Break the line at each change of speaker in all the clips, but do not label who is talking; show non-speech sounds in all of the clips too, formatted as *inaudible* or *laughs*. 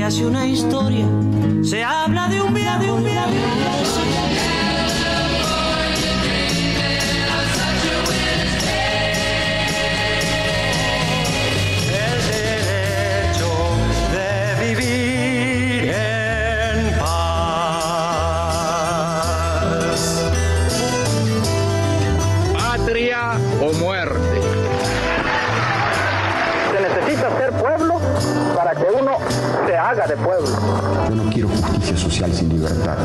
se hace una historia, se habla de un viaje, de un viaje. De
pueblo.
Yo no quiero justicia social sin libertad.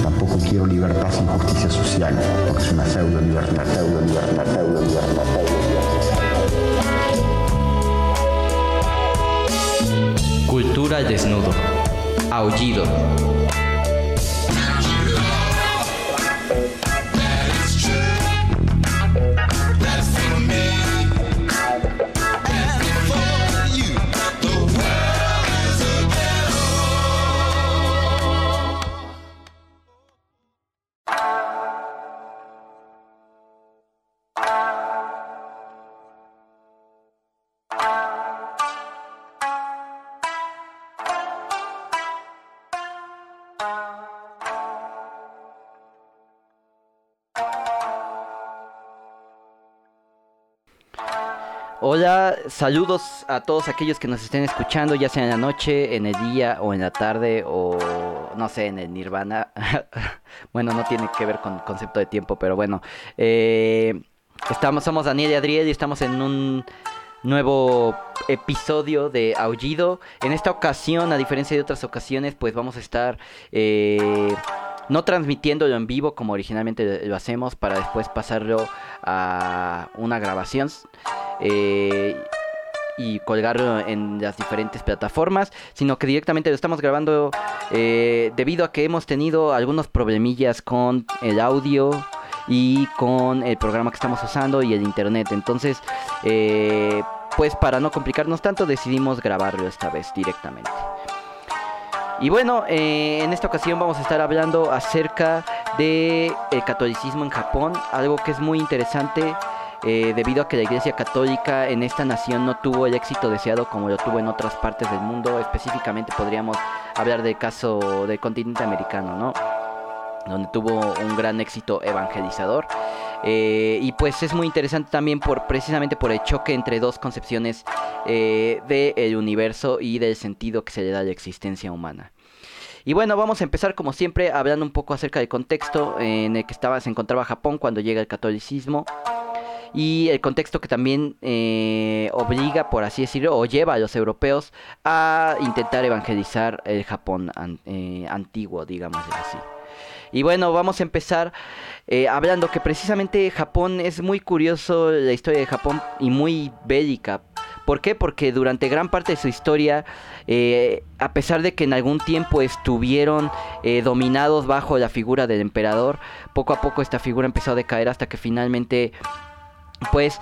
Tampoco quiero libertad sin justicia social, porque es una pseudo libertad, pseudo libertad, pseudo libertad, pseudo libertad.
Cultura al desnudo. Aullido. Hola, saludos a todos aquellos que nos estén escuchando, ya sea en la noche, en el día o en la tarde o no sé, en el nirvana. *laughs* bueno, no tiene que ver con concepto de tiempo, pero bueno. Eh, estamos, somos Daniel y Adriel y estamos en un nuevo episodio de Aullido. En esta ocasión, a diferencia de otras ocasiones, pues vamos a estar eh, no transmitiéndolo en vivo como originalmente lo hacemos para después pasarlo a una grabación. eh, y colgarlo en las diferentes plataformas, sino que directamente lo estamos grabando eh, debido a que hemos tenido algunos problemillas con el audio y con el programa que estamos usando y el internet. Entonces, eh, pues para no complicarnos tanto, decidimos grabarlo esta vez directamente. Y bueno, eh, en esta ocasión vamos a estar hablando acerca del catolicismo en Japón, algo que es muy interesante eh, debido a que la Iglesia Católica en esta nación no tuvo el éxito deseado como lo tuvo en otras partes del mundo. Específicamente podríamos hablar del caso del continente americano, ¿no? donde tuvo un gran éxito evangelizador. Eh, y pues es muy interesante también por precisamente por el choque entre dos concepciones eh, del universo y del sentido que se le da a la existencia humana. Y bueno, vamos a empezar como siempre hablando un poco acerca del contexto en el que se encontraba Japón cuando llega el catolicismo y el contexto que también eh, obliga, por así decirlo, o lleva a los europeos a intentar evangelizar el Japón an- antiguo, digamos así. Y bueno, vamos a empezar eh, hablando que precisamente Japón es muy curioso la historia de Japón y muy bélica. ¿Por qué? Porque durante gran parte de su historia, eh, a pesar de que en algún tiempo estuvieron eh, dominados bajo la figura del emperador, poco a poco esta figura empezó a decaer hasta que finalmente, pues,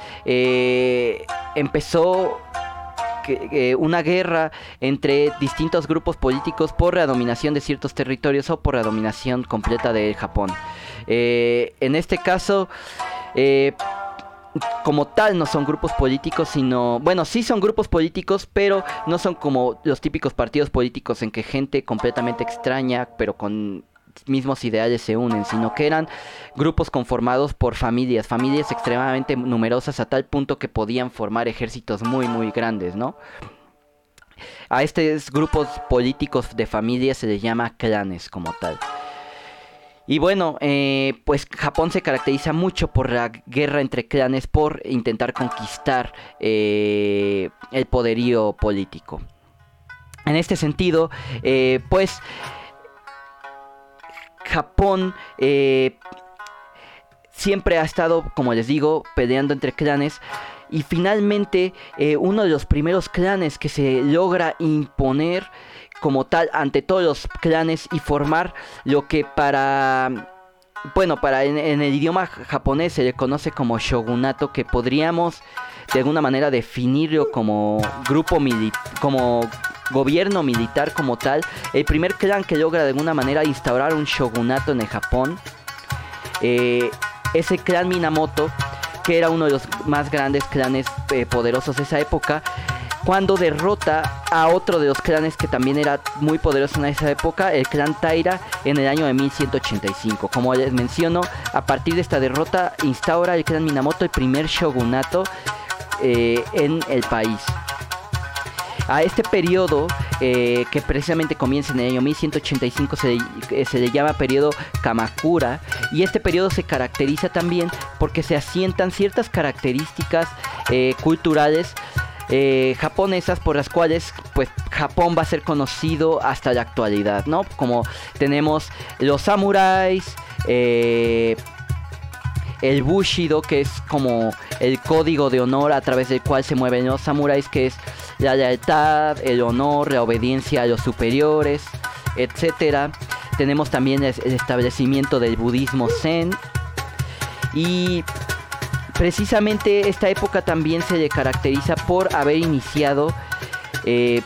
empezó eh, una guerra entre distintos grupos políticos por la dominación de ciertos territorios o por la dominación completa de Japón. Eh, en este caso, eh, como tal no son grupos políticos, sino, bueno, sí son grupos políticos, pero no son como los típicos partidos políticos en que gente completamente extraña, pero con mismos ideales se unen, sino que eran grupos conformados por familias, familias extremadamente numerosas a tal punto que podían formar ejércitos muy muy grandes, ¿no? A estos grupos políticos de familias se les llama clanes como tal. Y bueno, eh, pues Japón se caracteriza mucho por la guerra entre clanes, por intentar conquistar eh, el poderío político. En este sentido, eh, pues Japón eh, siempre ha estado, como les digo, peleando entre clanes. Y finalmente, eh, uno de los primeros clanes que se logra imponer como tal ante todos los clanes y formar lo que para bueno para en, en el idioma japonés se le conoce como shogunato que podríamos de alguna manera definirlo como grupo militar como gobierno militar como tal el primer clan que logra de alguna manera instaurar un shogunato en el Japón eh, es el clan Minamoto que era uno de los más grandes clanes eh, poderosos de esa época cuando derrota a otro de los clanes que también era muy poderoso en esa época, el clan Taira, en el año de 1185. Como les menciono, a partir de esta derrota instaura el clan Minamoto el primer shogunato eh, en el país. A este periodo, eh, que precisamente comienza en el año 1185, se le, eh, se le llama periodo Kamakura. Y este periodo se caracteriza también porque se asientan ciertas características eh, culturales japonesas por las cuales pues Japón va a ser conocido hasta la actualidad, ¿no? Como tenemos los samuráis, eh, el Bushido, que es como el código de honor a través del cual se mueven los samuráis, que es la lealtad, el honor, la obediencia a los superiores, etcétera. Tenemos también el establecimiento del budismo zen y precisamente esta época también se le caracteriza por haber iniciado, eh,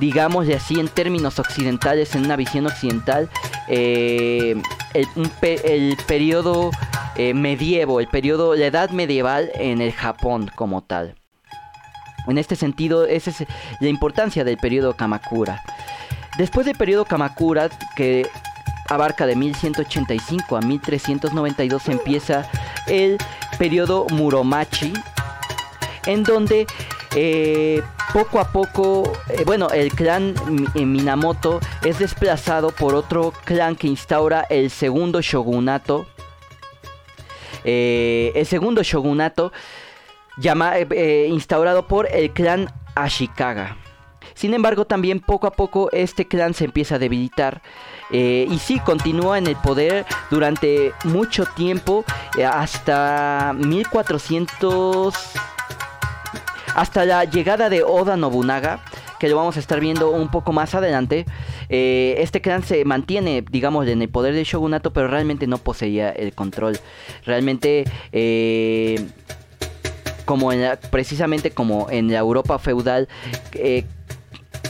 digámosle así en términos occidentales, en una visión occidental, eh, el, el periodo eh, medievo, el periodo, la edad medieval en el Japón como tal. En este sentido, esa es la importancia del periodo Kamakura. Después del periodo Kamakura, que abarca de 1185 a 1392, empieza el periodo Muromachi, en donde eh, poco a poco, eh, bueno, el clan Mi- Minamoto es desplazado por otro clan que instaura el segundo shogunato. Eh, el segundo shogunato llama- eh, eh, instaurado por el clan Ashikaga. Sin embargo, también poco a poco este clan se empieza a debilitar. y sí, continúa en el poder durante mucho tiempo, hasta 1400... Hasta la llegada de Oda Nobunaga, que lo vamos a estar viendo un poco más adelante. eh, este clan se mantiene, digamos, en el poder del shogunato, pero realmente no poseía el control. Realmente... eh, como en la- precisamente como en la Europa feudal, eh,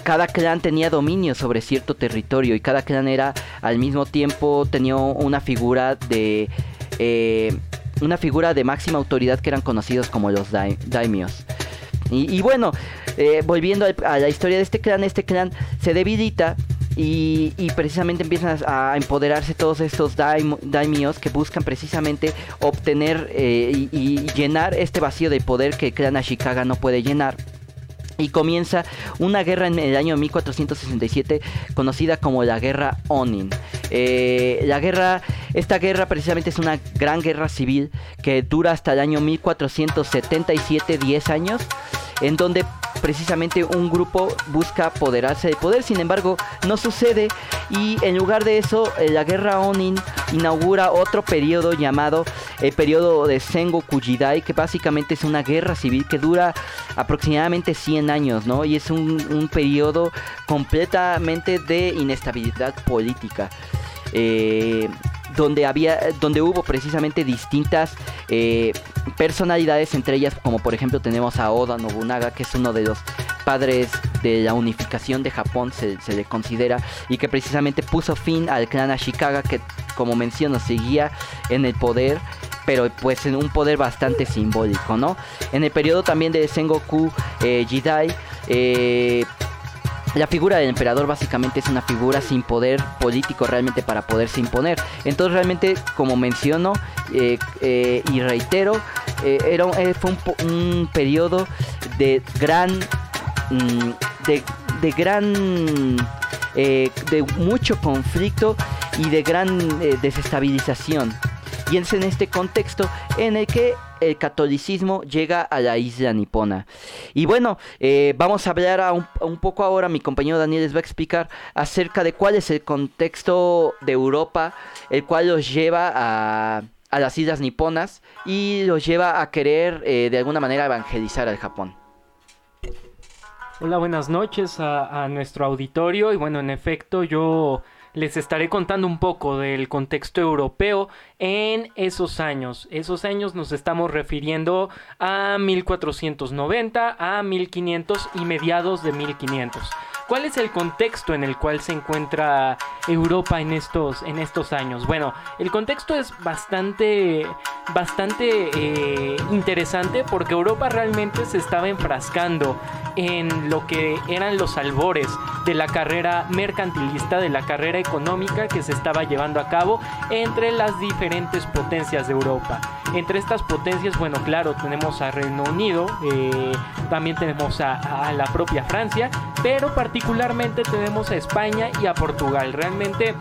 cada clan tenía dominio sobre cierto territorio y cada clan era al mismo tiempo tenía una figura de una figura de máxima autoridad que eran conocidos como los dai- daimios. Y bueno, eh, volviendo a la historia de este clan, este clan se debilita y, y precisamente empiezan a, empoderarse todos estos daim- daimios que buscan precisamente obtener eh, y, y llenar este vacío de poder que el clan Ashikaga no puede llenar. Y comienza una guerra en el año 1467 conocida como la guerra Onin. Eh, la guerra, esta guerra precisamente es una gran guerra civil que dura hasta el año 1477, 10 años, en donde precisamente un grupo busca apoderarse del poder, sin embargo no sucede y en lugar de eso eh, la guerra Onin inaugura otro periodo llamado el periodo de Sengoku Jidai, que básicamente es una guerra civil que dura aproximadamente 100 años, ¿no? Y es un, un periodo completamente de inestabilidad política. Eh, donde había donde hubo precisamente distintas eh, personalidades entre ellas como por ejemplo tenemos a Oda Nobunaga que es uno de los padres de la unificación de Japón se, se le considera y que precisamente puso fin al clan Ashikaga que como menciono seguía en el poder pero pues en un poder bastante simbólico no en el periodo también de Sengoku eh, Jidai eh, la figura del emperador básicamente es una figura sin poder político realmente para poderse imponer. Entonces realmente, como menciono eh, eh, y reitero, eh, era, fue un, un periodo de gran... mm, de, de gran... de mucho conflicto y de gran desestabilización. Y es en este contexto en el que el catolicismo llega a la isla nipona. Y bueno, eh, vamos a hablar a un, poco ahora, mi compañero Daniel les va a explicar acerca de cuál es el contexto de Europa, el cual los lleva a, a las islas niponas y los lleva a querer eh, de alguna manera evangelizar al Japón.
Hola, buenas noches a nuestro auditorio y bueno, en efecto yo les estaré contando un poco del contexto europeo en esos años. Esos años nos estamos refiriendo a 1490, a 1500 y mediados de 1500.
¿Cuál es el contexto en el cual se encuentra Europa en estos, en estos años? Bueno, el contexto es bastante, bastante eh, interesante porque Europa realmente se estaba enfrascando en lo que eran los albores de la carrera mercantilista, de la carrera económica que se estaba llevando a cabo entre las diferentes potencias de Europa. Entre estas potencias, bueno, claro, tenemos a Reino Unido, eh, también tenemos a, la propia Francia, pero particularmente tenemos a España y a Portugal. Realmente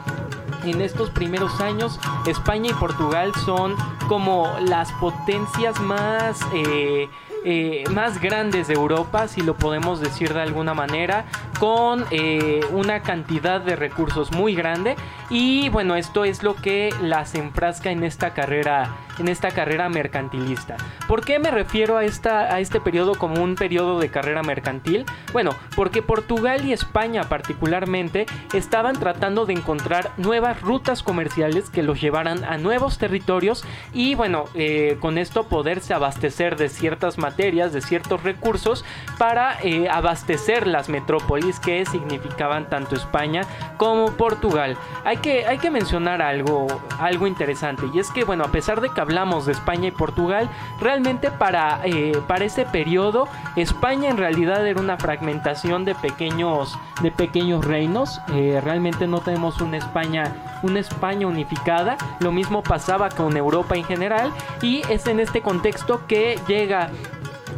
en estos primeros años España y Portugal son como las potencias más eh, eh, más grandes de Europa, si lo podemos decir de alguna manera, con eh, una cantidad de recursos muy grande. Y bueno, esto es lo que las enfrasca en esta carrera, en esta carrera mercantilista. ¿Por qué me refiero a, esta, a este periodo como un periodo de carrera mercantil? Bueno, porque Portugal y España particularmente estaban tratando de encontrar nuevas rutas comerciales que los llevaran a nuevos territorios y bueno, eh, con esto poderse abastecer de ciertas materias, de ciertos recursos para eh, abastecer las metrópolis que significaban tanto España como Portugal. Hay que, hay que mencionar algo, algo interesante y es que bueno, a pesar de que hablamos de España y Portugal, realmente para, eh, para ese periodo España en realidad era una fragmentación de pequeños, de pequeños reinos. Eh, realmente no tenemos una España, una España unificada. Lo mismo pasaba con Europa en general y es en este contexto que llega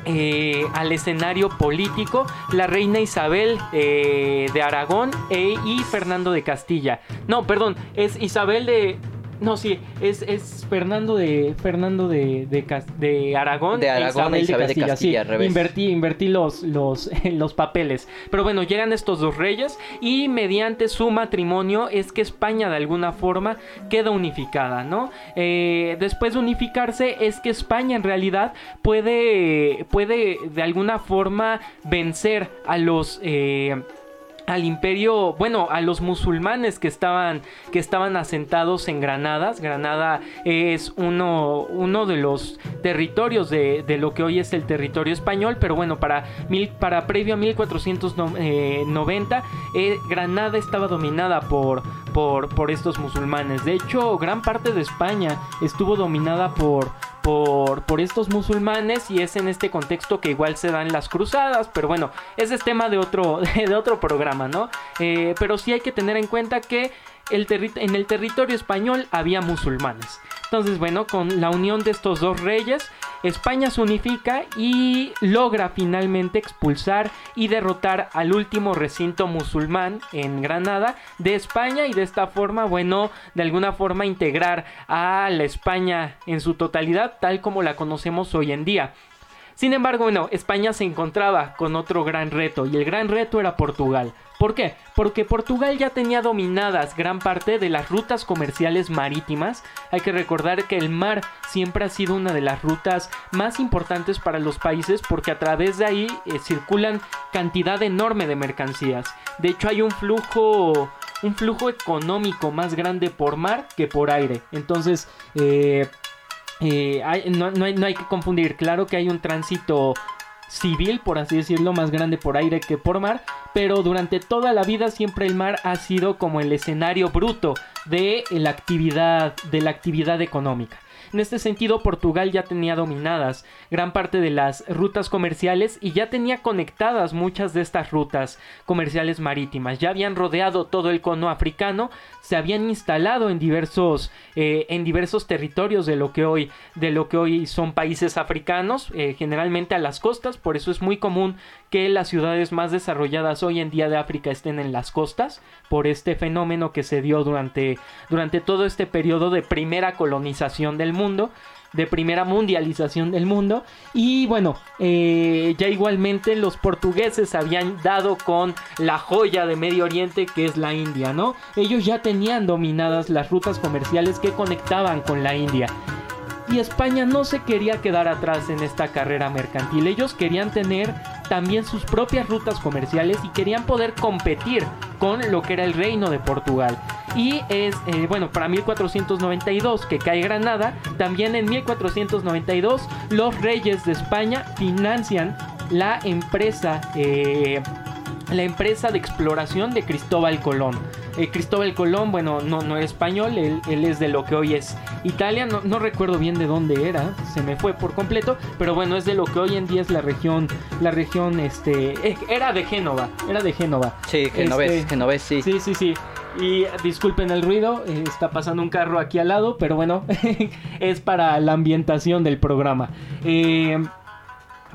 eh, al escenario político la reina Isabel de Aragón e, y Fernando de Castilla. No, perdón, es Isabel de... No, sí, es, es Fernando de Fernando de, de, de Aragón,
De
e
Aragón e Isabel de Castilla, al
sí.
revés.
Invertí, invertí los, los, *laughs* los papeles. Pero bueno, llegan estos dos reyes y mediante su matrimonio es que España de alguna forma queda unificada, ¿no? Eh, después de unificarse es que España en realidad puede, puede de alguna forma vencer a los... eh, al imperio, bueno, a los musulmanes que estaban, que estaban asentados en Granadas. Granada es uno, uno de los territorios de, de lo que hoy es el territorio español, pero bueno, para, mil, para previo a 1490, eh, Granada estaba dominada por, por, por estos musulmanes. De hecho, gran parte de España estuvo dominada por, por, estos musulmanes y es en este contexto que igual se dan las cruzadas, pero bueno, ese es tema de otro, *laughs* de otro programa, ¿no? Eh, pero sí hay que tener en cuenta que el en el territorio español había musulmanes. Entonces, bueno, con la unión de estos dos reyes, España se unifica y logra finalmente expulsar y derrotar al último recinto musulmán en Granada de España y de esta forma, bueno, de alguna forma integrar a la España en su totalidad tal como la conocemos hoy en día. Sin embargo, bueno, España se encontraba con otro gran reto y el gran reto era Portugal. ¿Por qué? Porque Portugal ya tenía dominadas gran parte de las rutas comerciales marítimas. Hay que recordar que el mar siempre ha sido una de las rutas más importantes para los países porque a través de ahí eh, circulan cantidad enorme de mercancías. De hecho hay un flujo un flujo económico más grande por mar que por aire. Entonces, eh, eh, hay- no, no hay, no hay que confundir. Claro que hay un tránsito civil, por así decirlo, más grande por aire que por mar, pero durante toda la vida siempre el mar ha sido como el escenario bruto de la actividad, de la actividad económica. En este sentido, Portugal ya tenía dominadas gran parte de las rutas comerciales y ya tenía conectadas muchas de estas rutas comerciales marítimas. Ya habían rodeado todo el cono africano, se habían instalado en diversos, eh, en diversos territorios de lo que hoy, de lo que hoy son países africanos, eh, generalmente a las costas. Por eso es muy común que las ciudades más desarrolladas hoy en día de África estén en las costas, por este fenómeno que se dio durante, durante todo este periodo de primera colonización del mundo de primera mundialización del mundo y bueno eh, ya igualmente los portugueses habían dado con la joya de Medio Oriente que es la India no ellos ya tenían dominadas las rutas comerciales que conectaban con la India y España no se quería quedar atrás en esta carrera mercantil. Ellos querían tener también sus propias rutas comerciales y querían poder competir con lo que era el reino de Portugal. Y es, eh, bueno, para 1492 que cae Granada, también en 1492 los reyes de España financian la empresa... eh, la empresa de exploración de Cristóbal Colón. Eh, Cristóbal Colón, bueno, no, no era español, él, él, es de lo que hoy es Italia, no, no, recuerdo bien de dónde era, se me fue por completo, pero bueno, es de lo que hoy en día es la región, la región, este, era de Génova, era de Génova.
Sí, Genovés,
Este,
Genovés, sí.
Sí, sí, sí. Y disculpen el ruido, eh, está pasando un carro aquí al lado, pero bueno, *laughs* es para la ambientación del programa. Eh,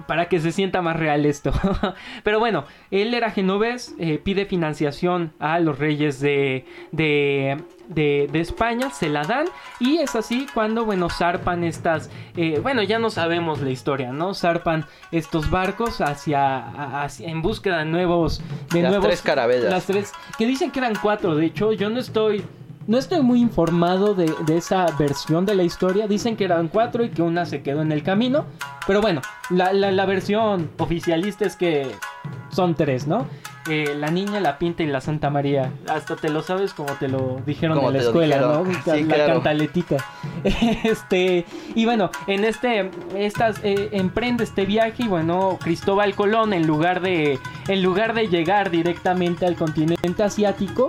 para que se sienta más real esto. *laughs* Pero bueno, él era genovés, eh, pide financiación a los reyes de, de, de, de España, se la dan y es así cuando, bueno, zarpan estas, eh, bueno, ya no sabemos la historia, ¿no? Zarpan estos barcos hacia, hacia en búsqueda de nuevos, de
Las
nuevos,
tres carabelas.
las tres, que dicen que eran cuatro, de hecho, yo no estoy no estoy muy informado de, de, esa versión de la historia. Dicen que eran cuatro y que una se quedó en el camino. Pero bueno, la, la, la versión oficialista es que son tres, ¿no? Eh, la niña, la pinta y la Santa María. Hasta te lo sabes como te lo dijeron
Como
en la escuela. ¿no?
Sí,
la
claro.
cantaletita. *laughs* Este, y bueno, en este, estas, eh, emprende este viaje y bueno, Cristóbal Colón, en lugar de, en lugar de llegar directamente al continente asiático,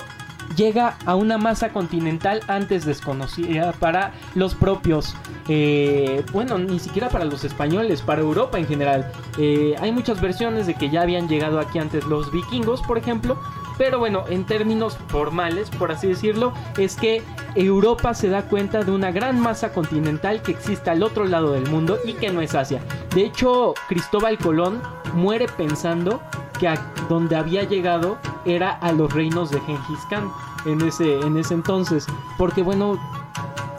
llega a una masa continental antes desconocida para los propios, eh, bueno, ni siquiera para los españoles, para Europa en general. Eh, hay muchas versiones de que ya habían llegado aquí antes los vikingos, por ejemplo. Pero bueno, en términos formales, por así decirlo, es que Europa se da cuenta de una gran masa continental que existe al otro lado del mundo y que no es Asia. De hecho, Cristóbal Colón muere pensando que a donde había llegado era a los reinos de Gengis Khan en ese, en ese entonces. Porque bueno,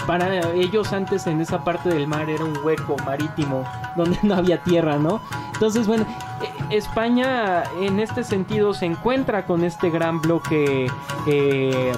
para ellos antes en esa parte del mar era un hueco marítimo donde no había tierra, ¿no? Entonces, bueno, eh, España en este sentido se encuentra con este gran bloque eh,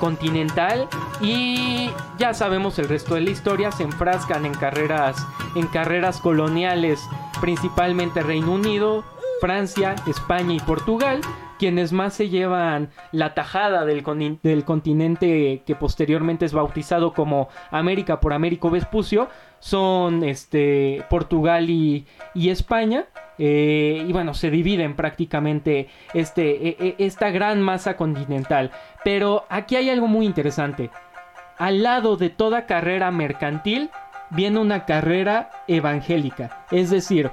continental y ya sabemos el resto de la historia se enfrascan en carreras en carreras coloniales principalmente Reino Unido Francia España y Portugal quienes más se llevan la tajada del, con del, continente que posteriormente es bautizado como América por Américo Vespucio son este Portugal y, España eh, y bueno se dividen prácticamente este eh, esta gran masa continental. Pero aquí hay algo muy interesante. Al lado de toda carrera mercantil viene una carrera evangélica es decir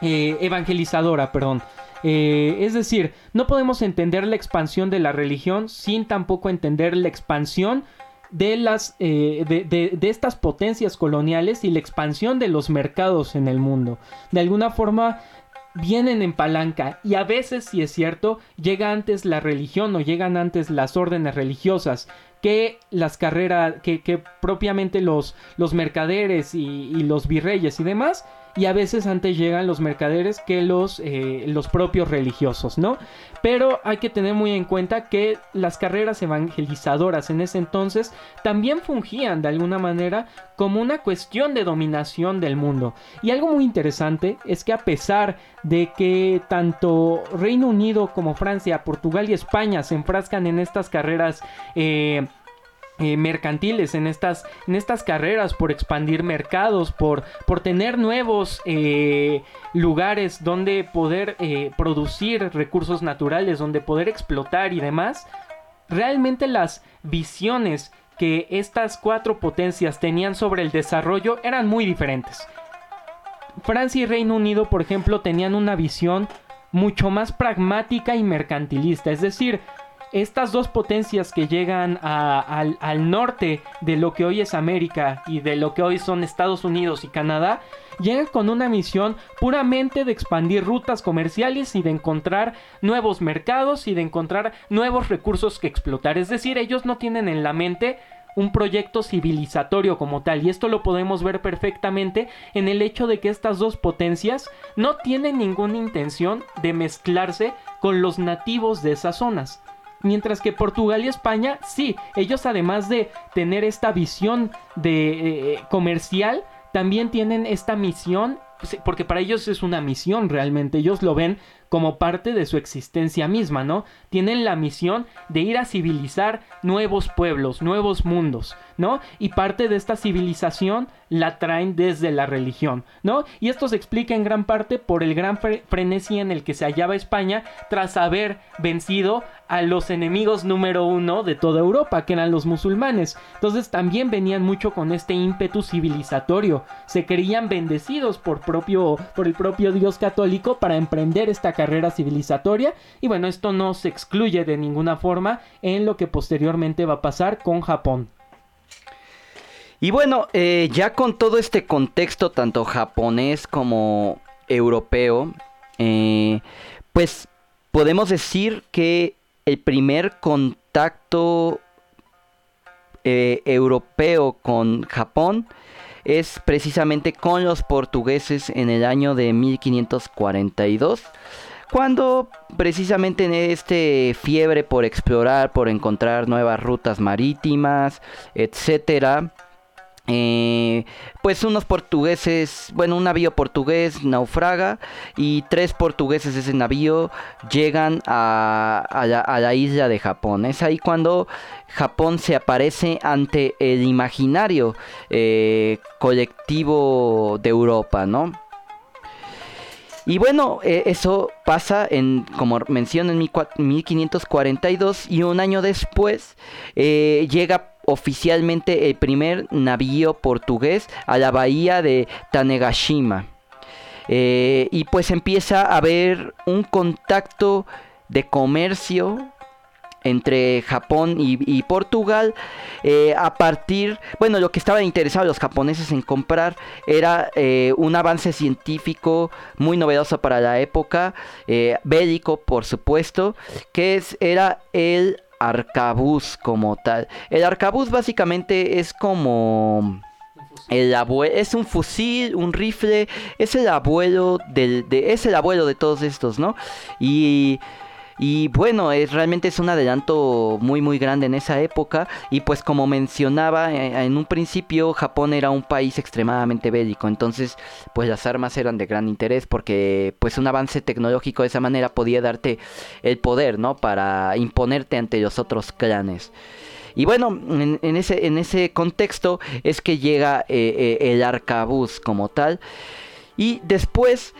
eh, evangelizadora perdón eh, es decir, no podemos entender la expansión de la religión sin tampoco entender la expansión de, las, eh, estas potencias coloniales y la expansión de los mercados en el mundo. De alguna forma vienen en palanca y a veces, si es cierto, llega antes la religión o llegan antes las órdenes religiosas que las carreras, que, propiamente los, mercaderes y los virreyes y demás y a veces antes llegan los mercaderes que los, eh, los propios religiosos, ¿no? Pero hay que tener muy en cuenta que las carreras evangelizadoras en ese entonces también fungían de alguna manera como una cuestión de dominación del mundo. Y algo muy interesante es que a pesar de que tanto Reino Unido como Francia, Portugal y España se enfrascan en estas carreras eh, eh, mercantiles, en estas, en estas carreras por expandir mercados, por, por tener nuevos eh, lugares donde poder eh, producir recursos naturales, donde poder explotar y demás, realmente las visiones que estas cuatro potencias tenían sobre el desarrollo eran muy diferentes. Francia y Reino Unido, por ejemplo, tenían una visión mucho más pragmática y mercantilista, es decir, estas dos potencias que llegan al, al, norte de lo que hoy es América y de lo que hoy son Estados Unidos y Canadá, llegan con una misión puramente de expandir rutas comerciales y de encontrar nuevos mercados y de encontrar nuevos recursos que explotar. Es decir, ellos no tienen en la mente un proyecto civilizatorio como tal. Y esto lo podemos ver perfectamente en el hecho de que estas dos potencias no tienen ninguna intención de mezclarse con los nativos de esas zonas. Mientras que Portugal y España, sí, ellos además de tener esta visión de eh, comercial, también tienen esta misión, porque para ellos es una misión realmente, ellos lo ven
como parte de su existencia misma, ¿no? Tienen la misión de ir a civilizar nuevos pueblos, nuevos mundos, ¿no? Y parte de esta civilización la traen desde la religión, ¿no? Y esto se explica en gran parte por el gran frenesí en el que se hallaba España tras haber vencido a los enemigos número uno de toda Europa, que eran los musulmanes. Entonces también venían mucho con este ímpetu civilizatorio. Se creían bendecidos por, propio, por el propio Dios católico para emprender esta carrera civilizatoria. Y bueno, esto no se excluye de ninguna forma en lo que posteriormente va a pasar con Japón.
Y bueno, eh, ya con todo este contexto, tanto japonés como europeo, eh, pues podemos decir que el primer contacto eh, europeo con Japón es precisamente con los portugueses en el año de 1542 cuando precisamente en este fiebre por explorar, por encontrar nuevas rutas marítimas, etcétera, eh, pues unos portugueses, bueno, un navío portugués naufraga y tres portugueses de ese navío llegan a, la, isla de Japón. Es ahí cuando Japón se aparece ante el imaginario eh, colectivo de Europa, ¿no? Y bueno, eh, eso pasa en, como mencioné, en 1542 y un año después llega oficialmente el primer navío portugués a la bahía de Tanegashima. Eh, y pues empieza a haber un contacto de comercio entre Japón y, Portugal eh, a partir, bueno, lo que estaban interesados los japoneses en comprar era eh, un avance científico muy novedoso para la época, bélico por supuesto, que es, era el arcabuz como tal. El arcabuz básicamente es como... El abuelo, es un fusil, un rifle, es el abuelo del, de, es el abuelo de todos estos, ¿no? Y y bueno, es, realmente es un adelanto muy muy grande en esa época. Y pues como mencionaba eh, en un principio, Japón era un país extremadamente bélico. Entonces pues las armas eran de gran interés porque pues un avance tecnológico de esa manera podía darte el poder, ¿no? Para imponerte ante los otros clanes. Y bueno, en, ese, en ese contexto es que llega eh, eh, el arcabuz como tal. Y después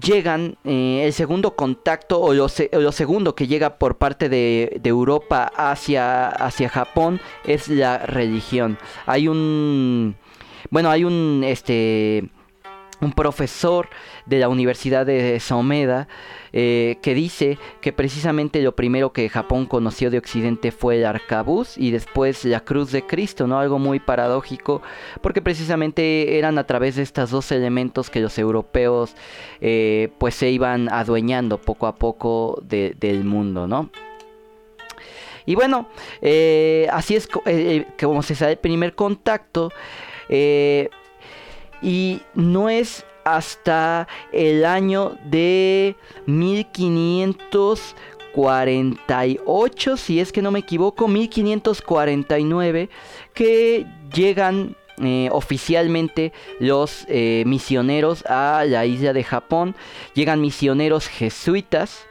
llegan eh, el segundo contacto o lo, segundo que llega por parte de, Europa hacia, hacia Japón es la religión. Hay un bueno, hay un este un profesor de la Universidad de Someda eh, que dice que precisamente lo primero que Japón conoció de Occidente fue el arcabuz y después la cruz de Cristo, ¿no? Algo muy paradójico porque precisamente eran a través de estos dos elementos que los europeos eh, pues se iban adueñando poco a poco del mundo, ¿no? Y bueno, eh, así es como se sabe el primer contacto. Y no es hasta el año de 1548, si es que no me equivoco, 1549, que llegan eh, oficialmente los eh, misioneros a la isla de Japón. Llegan misioneros jesuitas.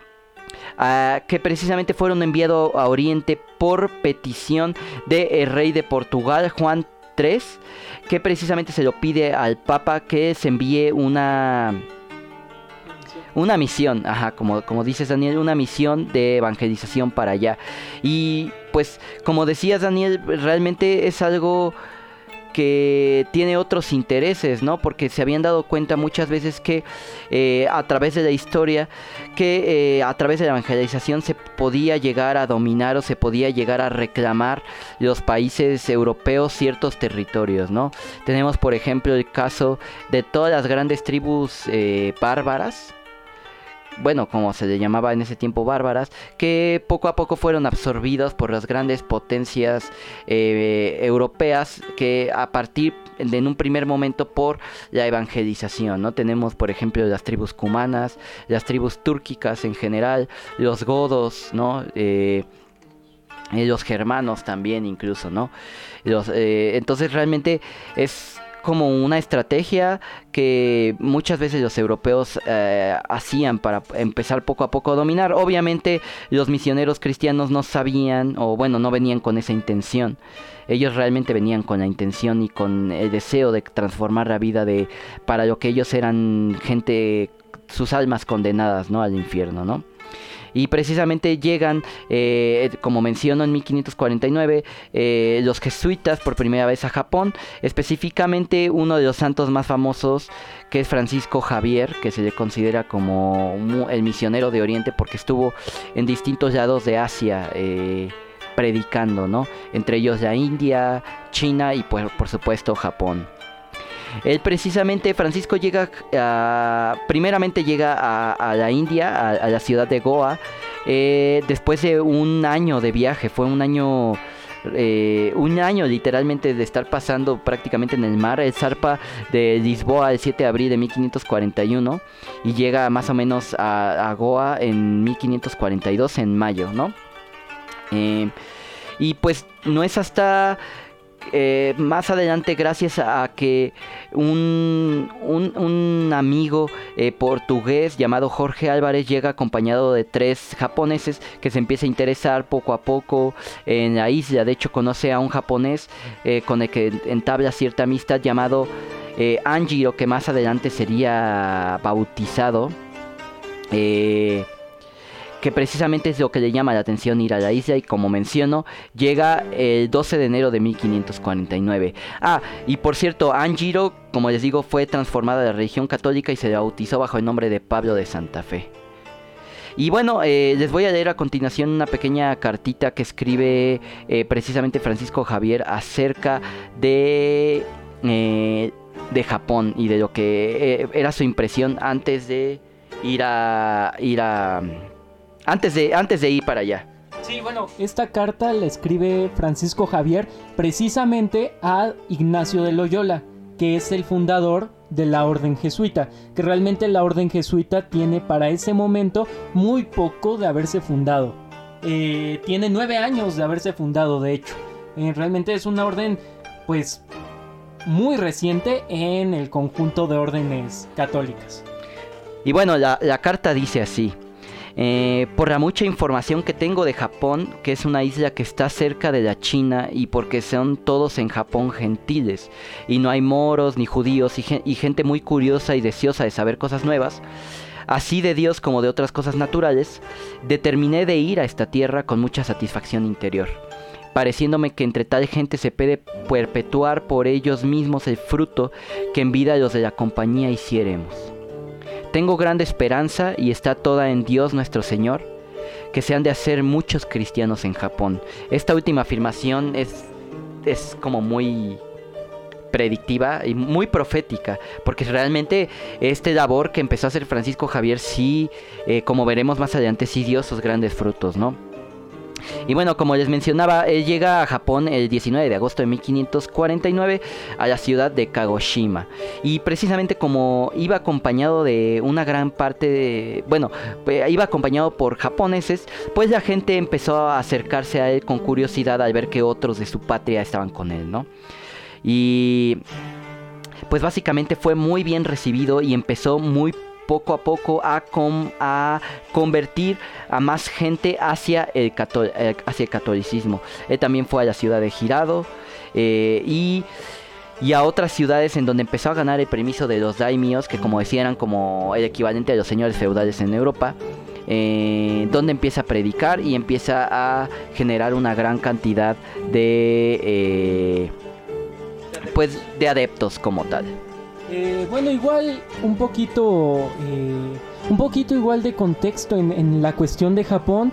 Ah, que precisamente fueron enviados a Oriente por petición del rey de Portugal, Juan 3, que precisamente se lo pide al Papa que se envíe una una misión, ajá, como, como dices Daniel, una misión de evangelización para allá. Y pues como decías Daniel, realmente es algo que tiene otros intereses, ¿no? Porque se habían dado cuenta muchas veces que eh, a través de la historia, que eh, a través de la evangelización se podía llegar a dominar o se podía llegar a reclamar los países europeos ciertos territorios, ¿no? Tenemos, por ejemplo, el caso de todas las grandes tribus eh, bárbaras, bueno, como se le llamaba en ese tiempo bárbaras, que poco a poco fueron absorbidos por las grandes potencias eh, europeas que a partir de en un primer momento por la evangelización, ¿no? Tenemos, por ejemplo, las tribus cumanas, las tribus túrquicas en general, los godos, ¿no? Eh, los germanos también incluso, ¿no? Eh, entonces realmente es como una estrategia que muchas veces los europeos eh, hacían para empezar poco a poco a dominar. Obviamente los misioneros cristianos no sabían o bueno, no venían con esa intención. Ellos realmente venían con la intención y con el deseo de transformar la vida de para lo que ellos eran gente sus almas condenadas, ¿no? al infierno, ¿no? Y precisamente llegan, eh, como menciono en 1549, eh, los jesuitas por primera vez a Japón, específicamente uno de los santos más famosos que es Francisco Javier, que se le considera como el misionero de Oriente porque estuvo en distintos lados de Asia. Eh, predicando, ¿no? Entre ellos la India, China y pues, por supuesto Japón. Él precisamente, Francisco llega, a, primeramente llega a, la India, a, la ciudad de Goa, eh, después de un año de viaje, fue un año... Eh, un año literalmente de estar pasando prácticamente en el mar. El zarpa de Lisboa el 7 de abril de 1541 y llega más o menos a, Goa en 1542 en mayo, ¿no? Eh, y pues no es hasta eh, más adelante gracias a que un, un, amigo eh, portugués llamado Jorge Álvarez llega acompañado de tres japoneses que se empieza a interesar poco a poco en la isla. De hecho conoce a un japonés eh, con el que entabla cierta amistad llamado Anjiro que más adelante sería bautizado que precisamente es lo que le llama la atención ir a la isla y como menciono, llega el 12 de enero de 1549. Ah, y por cierto, Anjiro, como les digo, fue transformada de religión católica y se bautizó bajo el nombre de Pablo de Santa Fe. Y bueno, eh, les voy a leer a continuación una pequeña cartita que escribe eh, precisamente Francisco Javier acerca de, eh, de Japón y de lo que era su impresión antes de ir a ir a antes de, antes de ir para allá.
Sí, bueno, esta carta la escribe Francisco Javier precisamente a Ignacio de Loyola, que es el fundador de la orden jesuita, que realmente la orden jesuita tiene para ese momento muy poco de haberse fundado. Eh, tiene nueve años de haberse fundado, de hecho. Eh, realmente es una orden, pues, muy reciente en el conjunto de órdenes católicas.
Y bueno, la, la carta dice así. Eh, por la mucha información que tengo de Japón, que es una isla que está cerca de la China y porque son todos en Japón gentiles y no hay moros ni judíos y, gente muy curiosa y deseosa de saber cosas nuevas, así de Dios como de otras cosas naturales, determiné de ir a esta tierra con mucha satisfacción interior pareciéndome que entre tal gente se puede perpetuar por ellos mismos el fruto que en vida los de la compañía hiciéremos. Tengo grande esperanza y está toda en Dios nuestro Señor, que se han de hacer muchos cristianos en Japón. Esta última afirmación es, es como muy predictiva y muy profética, porque realmente este labor que empezó a hacer Francisco Javier sí, eh, como veremos más adelante, sí dio sus grandes frutos, ¿no? Y bueno, como les mencionaba, él llega a Japón el 19 de agosto de 1549 a la ciudad de Kagoshima. Y precisamente como iba acompañado de una gran parte de... Bueno, eh, iba acompañado por japoneses, pues la gente empezó a acercarse a él con curiosidad al ver que otros de su patria estaban con él, ¿no? Y pues básicamente fue muy bien recibido y empezó muy poco a poco a, a convertir a más gente hacia el, eh, hacia el catolicismo. Él también fue a la ciudad de Girado eh, y, y, a otras ciudades en donde empezó a ganar el permiso de los daimios, que como decían eran como el equivalente a los señores feudales en Europa. Eh, donde empieza a predicar y empieza a generar una gran cantidad de pues de adeptos como tal.
Eh, bueno, igual un poquito, eh, un poquito igual de contexto en, la cuestión de Japón.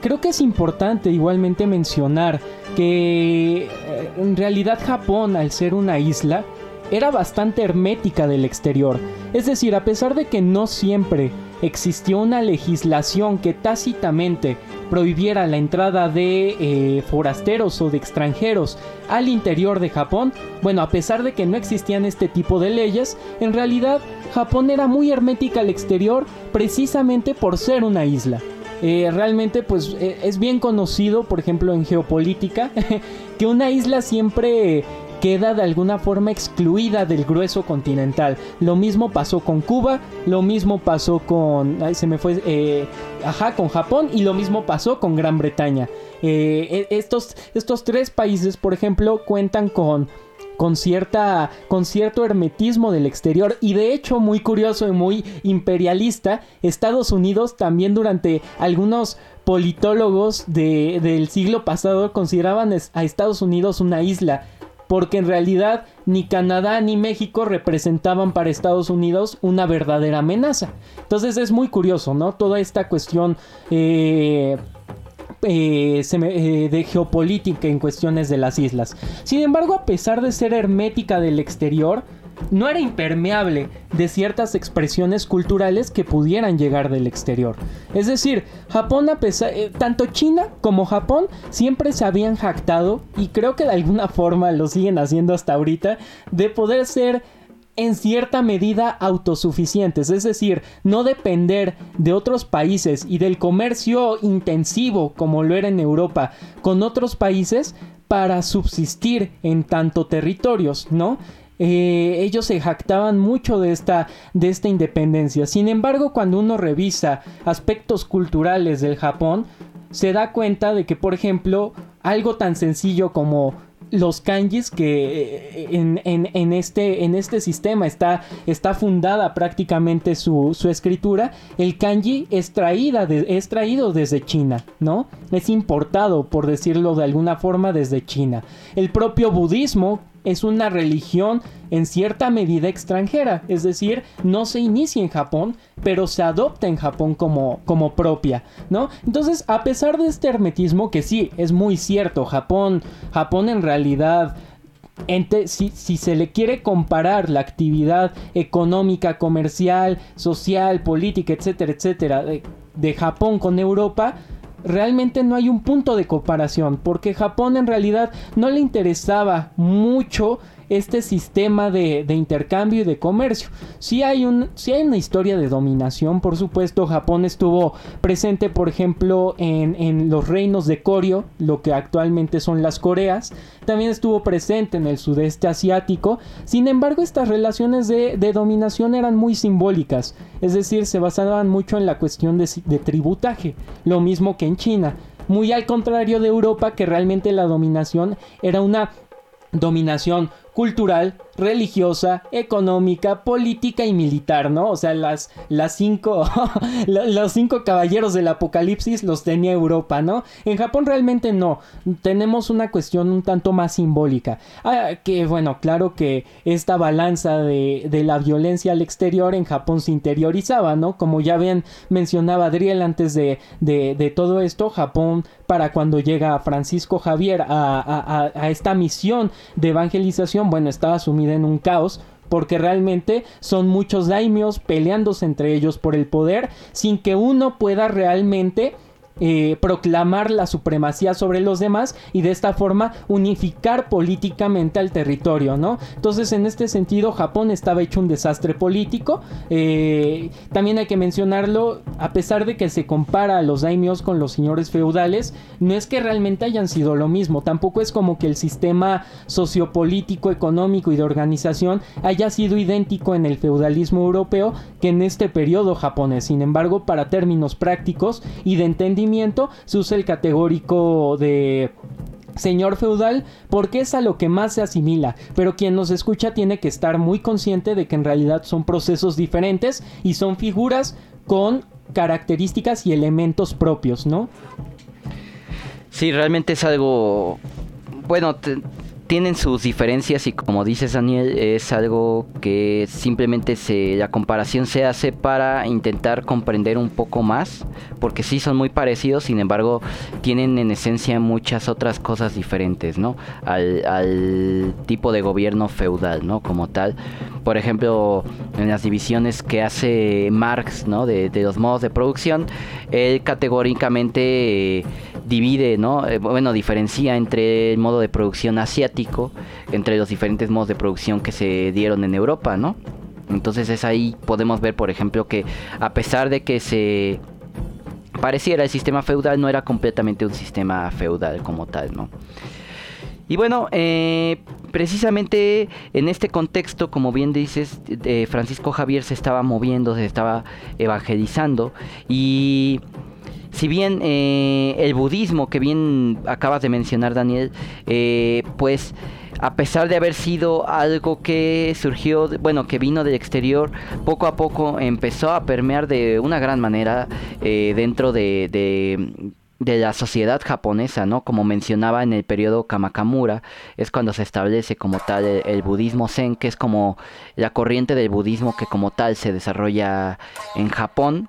Creo que es importante igualmente mencionar que eh, en realidad Japón, al ser una isla, era bastante hermética del exterior. Es decir, a pesar de que no siempre existió una legislación que tácitamente prohibiera la entrada de eh, forasteros o de extranjeros al interior de Japón, bueno, a pesar de que no existían este tipo de leyes, en realidad Japón era muy hermética al exterior precisamente por ser una isla. Eh, realmente pues e, es bien conocido, por ejemplo en geopolítica, *laughs* que una isla siempre queda de alguna forma excluida del grueso continental. Lo mismo pasó con Cuba, lo mismo pasó con, se me fue, eh, ajá, con Japón y lo mismo pasó con Gran Bretaña. Eh, e, estos, estos tres países, por ejemplo, cuentan con con, cierta, con cierto hermetismo del exterior y de hecho muy curioso y muy imperialista, Estados Unidos también durante algunos politólogos del siglo pasado consideraban a Estados Unidos una isla porque en realidad ni Canadá ni México representaban para Estados Unidos una verdadera amenaza. Entonces es muy curioso, ¿no? Toda esta cuestión eh, eh, eh, de geopolítica en cuestiones de las islas. Sin embargo, a pesar de ser hermética del exterior, no era impermeable de ciertas expresiones culturales que pudieran llegar del exterior. Es decir, Japón, a pesar, eh, tanto China como Japón siempre se habían jactado, y creo que de alguna *laughs* forma lo siguen haciendo hasta ahorita, de poder ser en cierta medida autosuficientes, es decir, no depender de otros países y del comercio intensivo como lo era en Europa con otros países para subsistir en tanto territorios, ¿no? Eh, ellos se jactaban mucho de esta, de esta independencia. Sin embargo, cuando uno revisa aspectos culturales del Japón, se da cuenta de que, por ejemplo, algo tan sencillo como los kanjis que eh, en, este, en este sistema está, está fundada prácticamente su, escritura, el kanji es, traída es traído desde China, ¿no? Es importado, por decirlo de alguna forma, desde China. El propio budismo es una religión en cierta medida extranjera, es decir, no se inicia en Japón, pero se adopta en Japón como, como propia, ¿no? Entonces, a pesar de este hermetismo, que sí, es muy cierto, Japón, Japón en realidad... si, se le quiere comparar la actividad económica, comercial, social, política, etcétera, etcétera, de Japón con Europa, realmente no hay un punto de comparación, porque Japón en realidad no le interesaba mucho este sistema de, intercambio y de comercio. Si hay, un, hay una historia de dominación, por supuesto, Japón estuvo presente, por ejemplo, en, los reinos de Koryo, lo que actualmente son las Coreas, también estuvo presente en el sudeste asiático, sin embargo, estas relaciones de, dominación eran muy simbólicas, es decir, se basaban mucho en la cuestión de tributaje, lo mismo que en China. Muy al contrario de Europa que realmente la dominación era una dominación cultural, religiosa, económica, política y militar, ¿no? O sea, las, las cinco, *laughs* los cinco caballeros del apocalipsis los tenía Europa, ¿no? En Japón realmente no. Tenemos una cuestión un tanto más simbólica. Ah, que bueno, claro que esta balanza de, de, la violencia al exterior en Japón se interiorizaba, ¿no? Como ya bien mencionaba Adriel antes de, de, de todo esto, Japón para cuando llega Francisco Javier a, a, a esta misión de evangelización, bueno, estaba en un caos porque realmente son muchos daimios peleándose entre ellos por el poder sin que uno pueda realmente eh, proclamar la supremacía sobre los demás y de esta forma unificar políticamente al territorio, ¿no? Entonces en este sentido Japón estaba hecho un desastre político. Eh, también hay que mencionarlo, a pesar de que se compara a los daimios con los señores feudales, no es que realmente hayan sido lo mismo, tampoco es como que el sistema sociopolítico, económico y de organización haya sido idéntico en el feudalismo europeo que en este periodo japonés. Sin embargo, para términos prácticos y de entendimiento, se usa el categórico de señor feudal porque es a lo que más se asimila, pero quien nos escucha tiene que estar muy consciente de que en realidad son procesos diferentes y son figuras con características y elementos propios, ¿no?
Sí, realmente es algo bueno, tienen sus diferencias y como dices Daniel, es algo que simplemente se, la comparación se hace para intentar comprender un poco más, porque sí son muy parecidos, sin embargo tienen en esencia muchas otras cosas diferentes, ¿no? Al, tipo de gobierno feudal, ¿no? Como tal. Por ejemplo, en las divisiones que hace Marx, ¿no? De, de los modos de producción, él categóricamente divide, ¿no? Eh, bueno, diferencia entre el modo de producción asiático, entre los diferentes modos de producción que se dieron en Europa, ¿no? Entonces es ahí podemos ver, por ejemplo, que a pesar de que se pareciera el sistema feudal, no era completamente un sistema feudal como tal, ¿no? Y bueno, eh, precisamente en este contexto, como bien dices, eh, Francisco Javier se estaba moviendo, se estaba evangelizando y si bien eh, el budismo que bien acabas de mencionar Daniel, eh, pues a pesar de haber sido algo que surgió, bueno, que vino del exterior, poco a poco empezó a permear de una gran manera eh, dentro de, de, la sociedad japonesa, ¿no? Como mencionaba en el periodo Kamakamura, es cuando se establece como tal el, budismo zen, que es como la corriente del budismo que como tal se desarrolla en Japón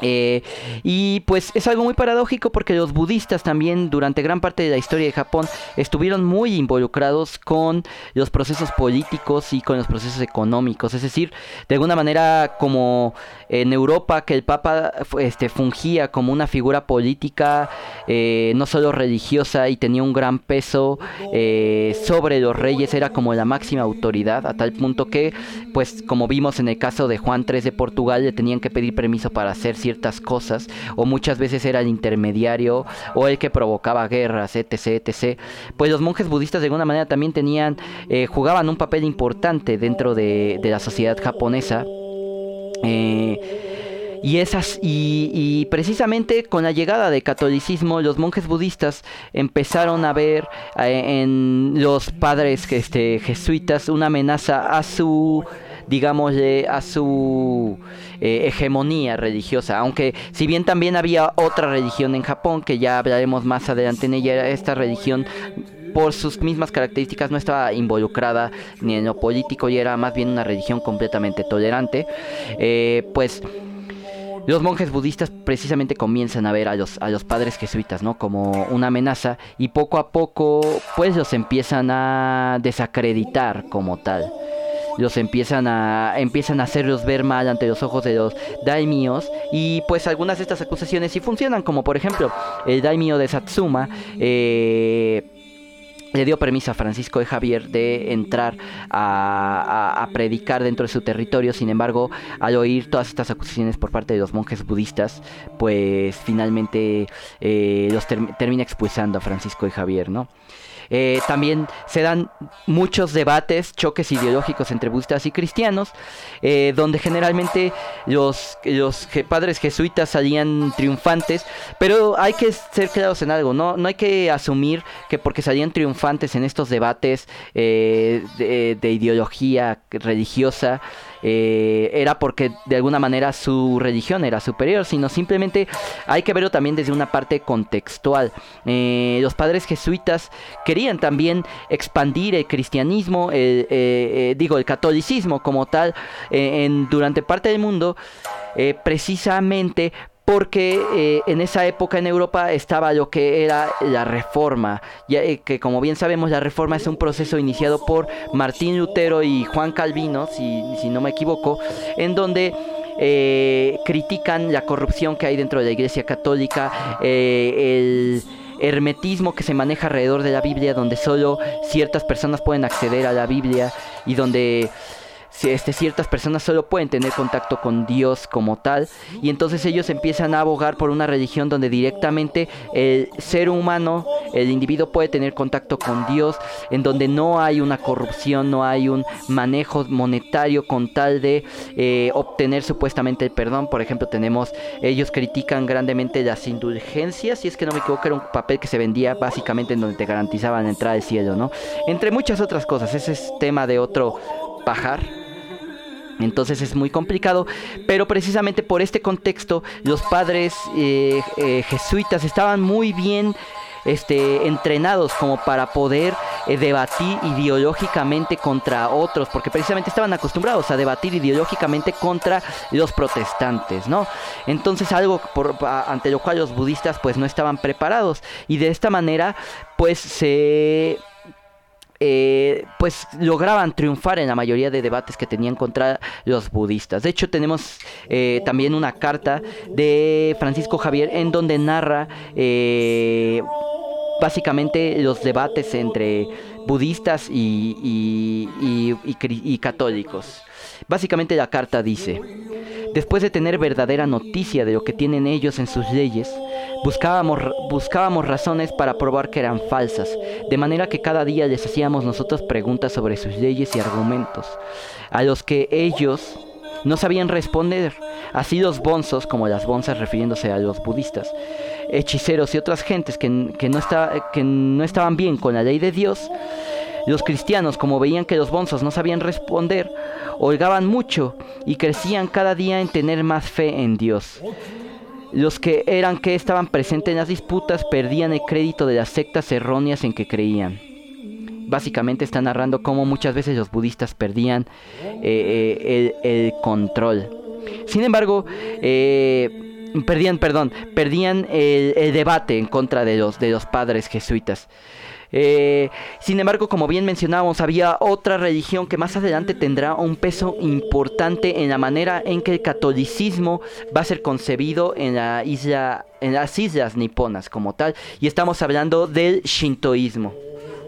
eh, y pues es algo muy paradójico porque los budistas también durante gran parte de la historia de Japón estuvieron muy involucrados con los procesos políticos y con los procesos económicos. Es decir, de alguna manera como en Europa que el Papa este, fungía como una figura política, eh, no solo religiosa y tenía un gran peso eh, sobre los reyes, era como la máxima autoridad a tal punto que pues como vimos en el caso de Juan III de Portugal le tenían que pedir permiso para hacer ciertas cosas, o muchas veces era el intermediario, o el que provocaba guerras, etc, etc. Pues los monjes budistas de alguna manera también tenían, eh, jugaban un papel importante dentro de, la sociedad japonesa. Eh, y, esas, y, precisamente con la llegada del catolicismo, los monjes budistas empezaron a ver eh, en los padres este, jesuitas una amenaza a su digámosle, a su eh, hegemonía religiosa. Aunque si bien también había otra religión en Japón, que ya hablaremos más adelante en ella, esta religión por sus mismas características no estaba involucrada ni en lo político y era más bien una religión completamente tolerante, eh, pues los monjes budistas precisamente comienzan a ver a los, a los padres jesuitas, ¿no? Como una amenaza y poco a poco pues los empiezan a desacreditar como tal los empiezan a empiezan a hacerlos ver mal ante los ojos de los daimios y pues algunas de estas acusaciones sí funcionan como por ejemplo el daimio de Satsuma eh, le dio permiso a Francisco de Javier de entrar a, predicar dentro de su territorio. Sin embargo, al oír todas estas acusaciones por parte de los monjes budistas, pues finalmente eh, los termina expulsando a Francisco de Javier, ¿no? Eh, también se dan muchos debates, choques ideológicos entre budistas y cristianos, eh, donde generalmente los, los padres jesuitas salían triunfantes, pero hay que ser claros en algo, no, no hay que asumir que porque salían triunfantes en estos debates eh, de ideología religiosa, eh, era porque de alguna manera su religión era superior, sino simplemente hay que verlo también desde una parte contextual. Eh, los padres jesuitas querían también expandir el cristianismo, eh, digo, el catolicismo como tal, en, durante parte del mundo, precisamente porque eh, en esa época en Europa estaba lo que era la reforma, eh, que como bien sabemos la reforma es un proceso iniciado por Martín Lutero y Juan Calvino, si, si no me equivoco, en donde eh, critican la corrupción que hay dentro de la Iglesia Católica, el hermetismo que se maneja alrededor de la Biblia, donde solo ciertas personas pueden acceder a la Biblia y donde este, ciertas personas solo pueden tener contacto con Dios como tal y entonces ellos empiezan a abogar por una religión donde directamente el ser humano, el individuo puede tener contacto con Dios, en donde no hay una corrupción, no hay un manejo monetario con tal de eh, obtener supuestamente el perdón. Por ejemplo, tenemos, ellos critican grandemente las indulgencias, si es que no me equivoco, era un papel que se vendía básicamente en donde te garantizaban la entrada al cielo, ¿no? Entre muchas otras cosas, ese es tema de otro pajar entonces es muy complicado, pero precisamente por este contexto los padres eh, eh, jesuitas estaban muy bien este, entrenados como para poder eh, debatir ideológicamente contra otros, porque precisamente estaban acostumbrados a debatir ideológicamente contra los protestantes, ¿no? Entonces algo por, ante lo cual los budistas pues no estaban preparados y de esta manera pues se pues lograban triunfar en la mayoría de debates que tenían contra los budistas. De hecho, tenemos eh, también una carta de Francisco Javier en donde narra eh, básicamente los debates entre budistas y, y católicos. Básicamente la carta dice, Después de tener verdadera noticia de lo que tienen ellos en sus leyes, buscábamos, buscábamos razones para probar que eran falsas, de manera que cada día les hacíamos nosotros preguntas sobre sus leyes y argumentos, a los que ellos no sabían responder. Así los bonzos, como las bonzas refiriéndose a los budistas, hechiceros y otras gentes que, no que no estaban bien con la ley de Dios, los cristianos, como veían que los bonzos no sabían responder, holgaban mucho y crecían cada día en tener más fe en Dios. Los que eran que estaban presentes en las disputas perdían el crédito de las sectas erróneas en que creían. Básicamente está narrando cómo muchas veces los budistas perdían eh, eh, el, control. Sin embargo, eh, perdían, perdón, perdían el, el, debate en contra de los, de los padres jesuitas. Eh, sin embargo, como bien mencionábamos, había otra religión que más adelante tendrá un peso importante en la manera en que el catolicismo va a ser concebido en la isla, en las islas niponas como tal, y estamos hablando del shintoísmo.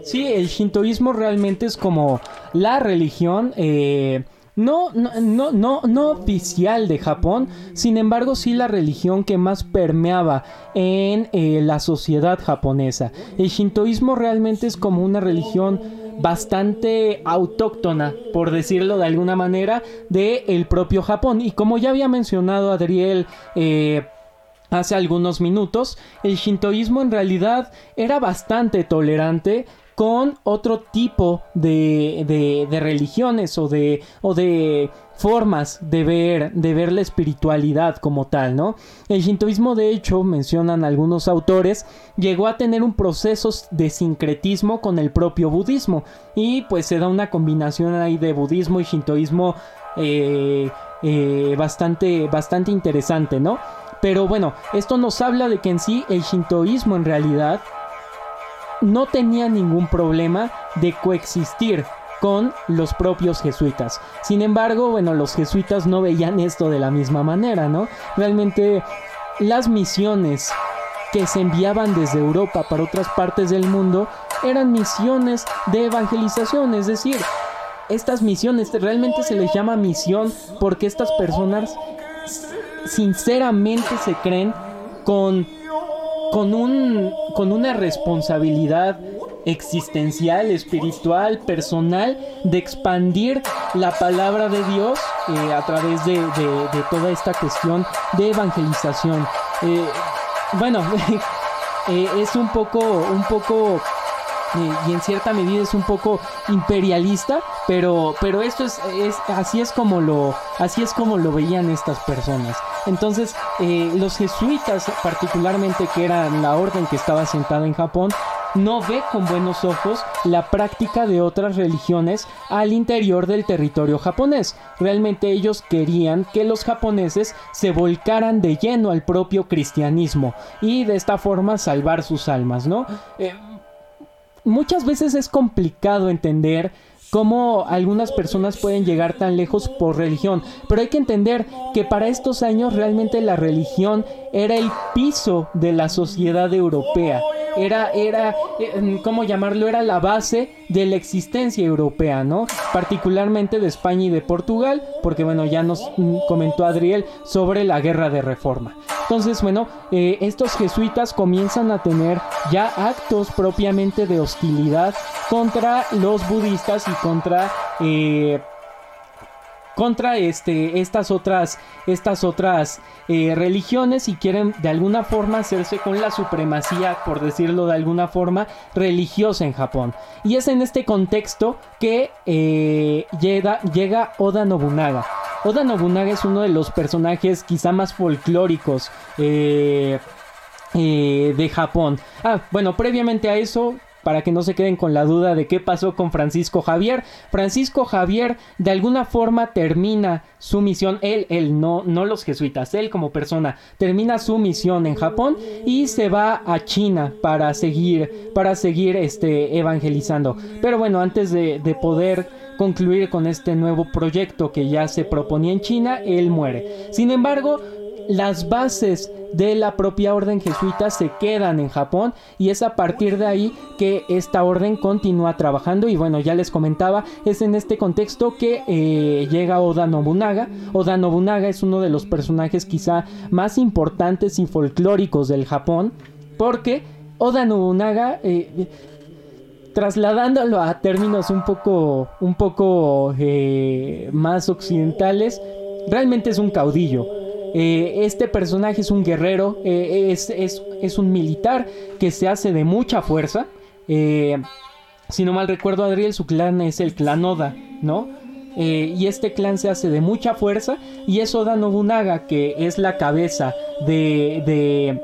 Sí, el shintoísmo realmente es como la religión eh, no, no, no, no, oficial de Japón, sin embargo sí la religión que más permeaba en eh, la sociedad japonesa. El shintoísmo realmente es como una religión bastante autóctona, por decirlo de alguna manera, de el propio Japón. Y como ya había mencionado Adriel, eh, hace algunos minutos, el shintoísmo en realidad era bastante tolerante con otro tipo de, de, religiones o de, o de formas de ver, de ver la espiritualidad como tal, ¿no? El shintoísmo, de hecho, mencionan algunos autores, llegó a tener un proceso de sincretismo con el propio budismo y pues se da una combinación ahí de budismo y shintoísmo eh, eh, bastante, bastante interesante, ¿no? Pero bueno, esto nos habla de que en sí el shintoísmo en realidad no tenía ningún problema de coexistir con los propios jesuitas. Sin embargo, bueno, los jesuitas no veían esto de la misma manera, ¿no? Realmente las misiones que se enviaban desde Europa para otras partes del mundo eran misiones de evangelización, es decir, estas misiones realmente se les llama misión porque estas personas sinceramente se creen con con, un, con una responsabilidad existencial, espiritual, personal, de expandir la palabra de Dios eh, a través de, toda esta cuestión de evangelización. Eh, bueno, *laughs* eh, es un poco, un poco y en cierta medida es un poco imperialista, pero, pero esto es, es, así es como lo así es como lo veían estas personas. Entonces, eh, los jesuitas, particularmente que eran la orden que estaba sentada en Japón, no ve con buenos ojos la práctica de otras religiones al interior del territorio japonés. Realmente ellos querían que los japoneses se volcaran de lleno al propio cristianismo y de esta forma salvar sus almas, ¿no? Eh, muchas veces es complicado entender cómo algunas personas pueden llegar tan lejos por religión. Pero hay que entender que para estos años realmente la religión era el piso de la sociedad europea. Era, era, eh, ¿cómo llamarlo? Era la base de la existencia europea, ¿no? Particularmente de España y de Portugal, porque bueno, ya nos mm, comentó Adriel sobre la guerra de reforma. Entonces, bueno, eh, estos jesuitas comienzan a tener ya actos propiamente de hostilidad contra los budistas y contra eh, contra este estas otras estas otras eh, religiones y quieren de alguna forma hacerse con la supremacía por decirlo de alguna forma religiosa en Japón y es en este contexto que llega, llega Oda Nobunaga Oda Nobunaga es uno de los personajes quizá más folclóricos eh, eh, de Japón. Ah, bueno, previamente a eso, para que no se queden con la duda de qué pasó con Francisco Javier. Francisco Javier de alguna forma termina su misión, él, él, no, no los jesuitas, él como persona, termina su misión en Japón y se va a China para seguir, para seguir este, evangelizando. Pero bueno, antes de, de poder concluir con este nuevo proyecto que ya se proponía en China, él muere. Sin embargo, las bases de la propia orden jesuita se quedan en Japón y es a partir de ahí que esta orden continúa trabajando y bueno ya les comentaba es en este contexto que eh, llega Oda Nobunaga. Oda Nobunaga es uno de los personajes quizá más importantes y folclóricos del Japón porque Oda Nobunaga eh, trasladándolo a términos un poco un poco eh, más occidentales realmente es un caudillo eh, este personaje es un guerrero, eh, es, un militar que se hace de mucha fuerza. Eh, si no mal recuerdo, Adriel, su clan es el clan Oda, ¿no? y este clan se hace de mucha fuerza y es Oda Nobunaga que es la cabeza de, de,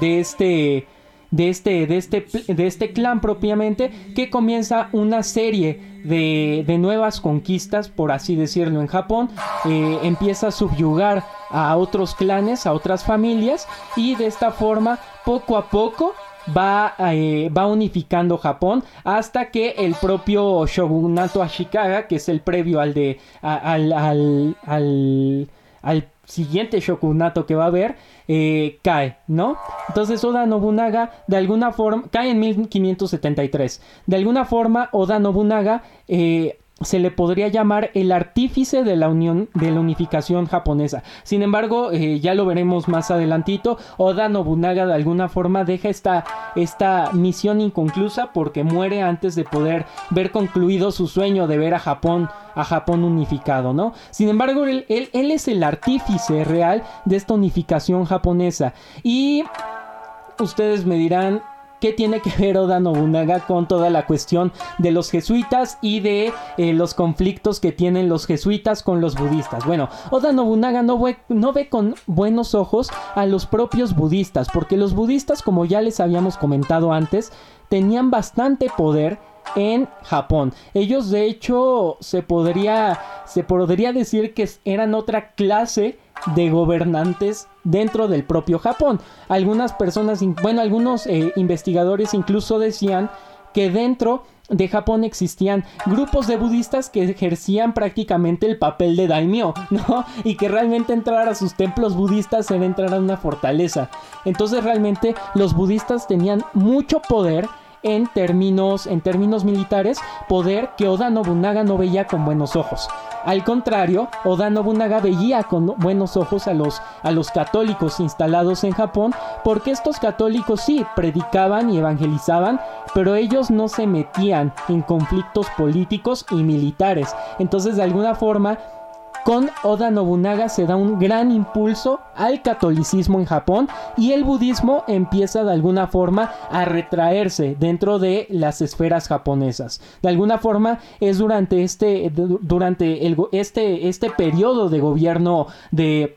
de este de este, de este, de este clan propiamente, que comienza una serie de, de nuevas conquistas, por así decirlo, en Japón. Eh, empieza a subyugar a otros clanes, a otras familias, y de esta forma, poco a poco, va, eh, va unificando Japón hasta que el propio shogunato Ashikaga, que es el previo al de al, al, al, al siguiente shogunato que va a haber, eh, cae, ¿no? Entonces Oda Nobunaga de alguna forma cae en 1573. De alguna forma Oda Nobunaga eh, se le podría llamar el artífice de la unión de la unificación japonesa. Sin embargo, eh, ya lo veremos más adelantito. Oda Nobunaga de alguna forma deja esta, esta misión inconclusa porque muere antes de poder ver concluido su sueño de ver a Japón a Japón unificado, ¿no? Sin embargo, él, él, él es el artífice real de esta unificación japonesa. Y ustedes me dirán, ¿Qué tiene que ver Oda Nobunaga con toda la cuestión de los jesuitas y de eh, los conflictos que tienen los jesuitas con los budistas? Bueno, Oda Nobunaga no ve, no ve con buenos ojos a los propios budistas, porque los budistas, como ya les habíamos comentado antes, tenían bastante poder en Japón. Ellos de hecho se podría se podría decir que eran otra clase de gobernantes dentro del propio Japón. Algunas personas, bueno, algunos eh, investigadores incluso decían que dentro de Japón existían grupos de budistas que ejercían prácticamente el papel de daimyo, *laughs* ¿no? Y que realmente entrar a sus templos budistas era entrar a una fortaleza. Entonces realmente los budistas tenían mucho poder en términos, en términos militares, poder que Oda Nobunaga no veía con buenos ojos. Al contrario, Oda Nobunaga veía con buenos ojos a los, a los católicos instalados en Japón, porque estos católicos sí predicaban y evangelizaban, pero ellos no se metían en conflictos políticos y militares. Entonces, de alguna forma, con Oda Nobunaga se da un gran impulso al catolicismo en Japón y el budismo empieza de alguna forma a retraerse dentro de las esferas japonesas. De alguna forma es durante este durante el, este este periodo de gobierno de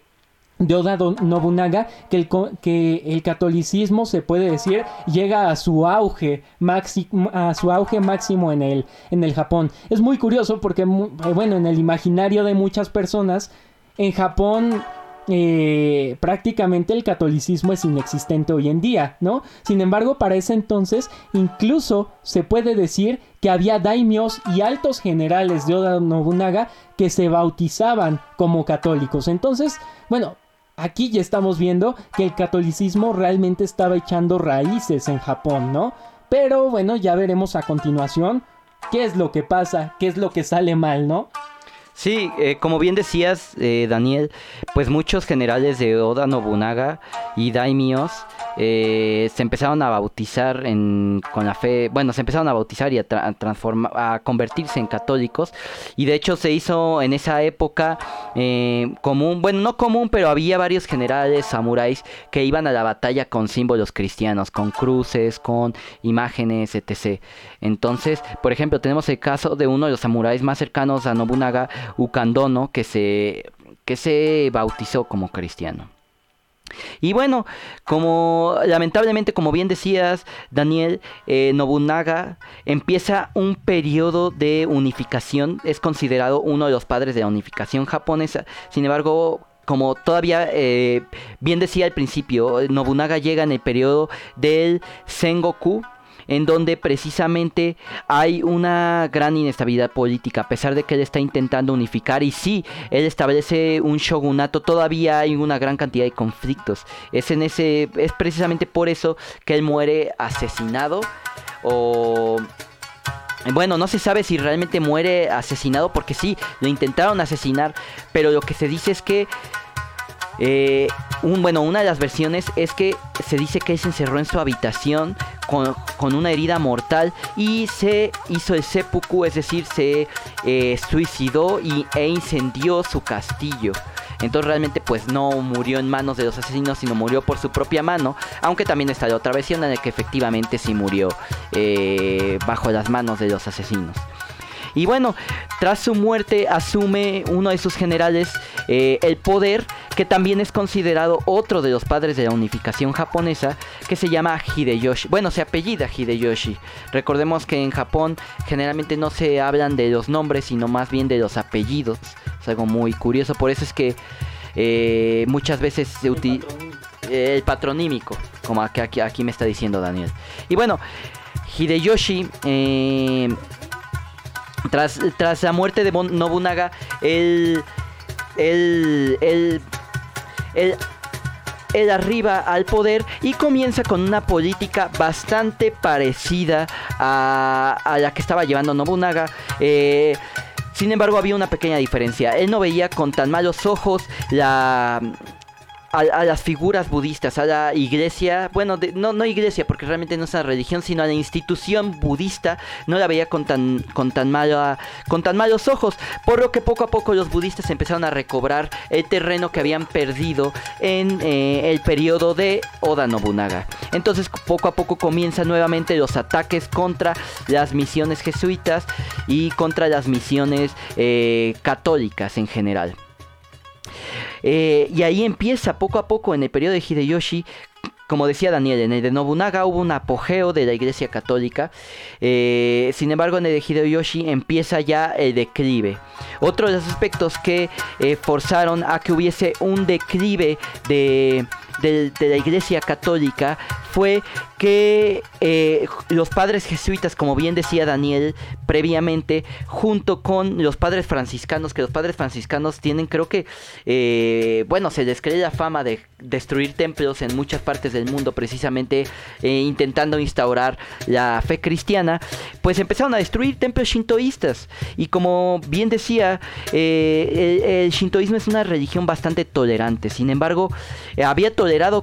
de Oda Nobunaga que el, que el catolicismo se puede decir llega a su auge máximo a su auge máximo en el en el Japón es muy curioso porque eh, bueno en el imaginario de muchas personas en Japón eh, prácticamente el catolicismo es inexistente hoy en día, ¿no? Sin embargo, para ese entonces incluso se puede decir que había daimios y altos generales de Oda Nobunaga que se bautizaban como católicos. Entonces, bueno, aquí ya estamos viendo que el catolicismo realmente estaba echando raíces en Japón, ¿no? Pero bueno, ya veremos a continuación qué es lo que pasa, qué es lo que sale mal, ¿no?
Sí, eh, como bien decías, eh, Daniel, pues muchos generales de Oda Nobunaga y daimios eh, se empezaron a bautizar con la fe, bueno, se empezaron a bautizar y a, transformar, a convertirse en católicos. Y de hecho se hizo en esa época eh, común, bueno, no común, pero había varios generales samuráis que iban a la batalla con símbolos cristianos, con cruces, con imágenes, etc. Entonces, por ejemplo, tenemos el caso de uno de los samuráis más cercanos a Nobunaga, Ukandono, que se, que se bautizó como cristiano. Y bueno, como lamentablemente, como bien decías, Daniel, eh, Nobunaga empieza un periodo de unificación, es considerado uno de los padres de la unificación japonesa, sin embargo, como todavía eh, bien decía al principio, Nobunaga llega en el periodo del Sengoku, en donde precisamente hay una gran inestabilidad política, a pesar de que él está intentando unificar y sí, él establece un shogunato, todavía hay una gran cantidad de conflictos. Es en ese es precisamente por eso que él muere asesinado o bueno, no se sabe si realmente muere asesinado porque sí, lo intentaron asesinar, pero lo que se dice es que eh, un, bueno, una de las versiones es que se dice que se encerró en su habitación con, una herida mortal y se hizo el seppuku, es decir, se eh, suicidó y, e incendió su castillo. Entonces realmente pues no murió en manos de los asesinos, sino murió por su propia mano. Aunque también está la otra versión en la que efectivamente sí murió eh, bajo las manos de los asesinos. Y bueno, tras su muerte asume uno de sus generales eh, el poder, que también es considerado otro de los padres de la unificación japonesa, que se llama Hideyoshi. Bueno, se apellida Hideyoshi. Recordemos que en Japón generalmente no se hablan de los nombres, sino más bien de los apellidos. Es algo muy curioso, por eso es que eh, muchas veces se utiliza el patronímico, como aquí, aquí, me está diciendo Daniel. Y bueno, Hideyoshi eh, tras, tras la muerte de Nobunaga, él, él, él, él, arriba al poder y comienza con una política bastante parecida a, a la que estaba llevando Nobunaga. Eh, sin embargo, había una pequeña diferencia. Él no veía con tan malos ojos la, a, las figuras budistas, a la iglesia, bueno, no, no iglesia, porque realmente no es una religión, sino a la institución budista, no la veía con tan, con tan, con tan malos ojos, por lo que poco a poco los budistas empezaron a recobrar el terreno que habían perdido en eh, el periodo de Oda Nobunaga. Entonces poco a poco comienzan nuevamente los ataques contra las misiones jesuitas y contra las misiones eh, católicas en general. Eh, y ahí empieza poco a poco en el periodo de Hideyoshi como decía Daniel, en el de Nobunaga hubo un apogeo de la Iglesia Católica. Eh, sin embargo, en el de Hideyoshi empieza ya el declive. Otro de los aspectos que eh, forzaron a que hubiese un declive de, de la Iglesia Católica fue que eh, los padres jesuitas, como bien decía Daniel previamente, junto con los padres franciscanos, que los padres franciscanos tienen, creo que, eh, bueno, se les cree la fama de destruir templos en muchas partes del mundo, precisamente eh, intentando instaurar la fe cristiana, pues empezaron a destruir templos shintoístas. Y como bien decía, el, shintoísmo es una religión bastante tolerante, sin embargo, había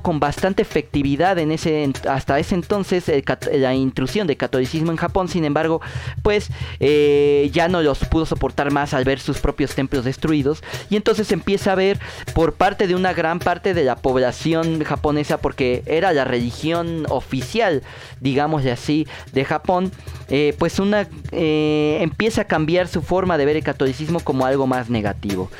con bastante efectividad en ese hasta ese entonces la intrusión del catolicismo en Japón, sin embargo, pues eh, ya no los pudo soportar más al ver sus propios templos destruidos y entonces empieza a ver por parte de una gran parte de la población japonesa, porque era la religión oficial, digámosle así, de Japón, eh, pues una eh, empieza a cambiar su forma de ver el catolicismo como algo más negativo.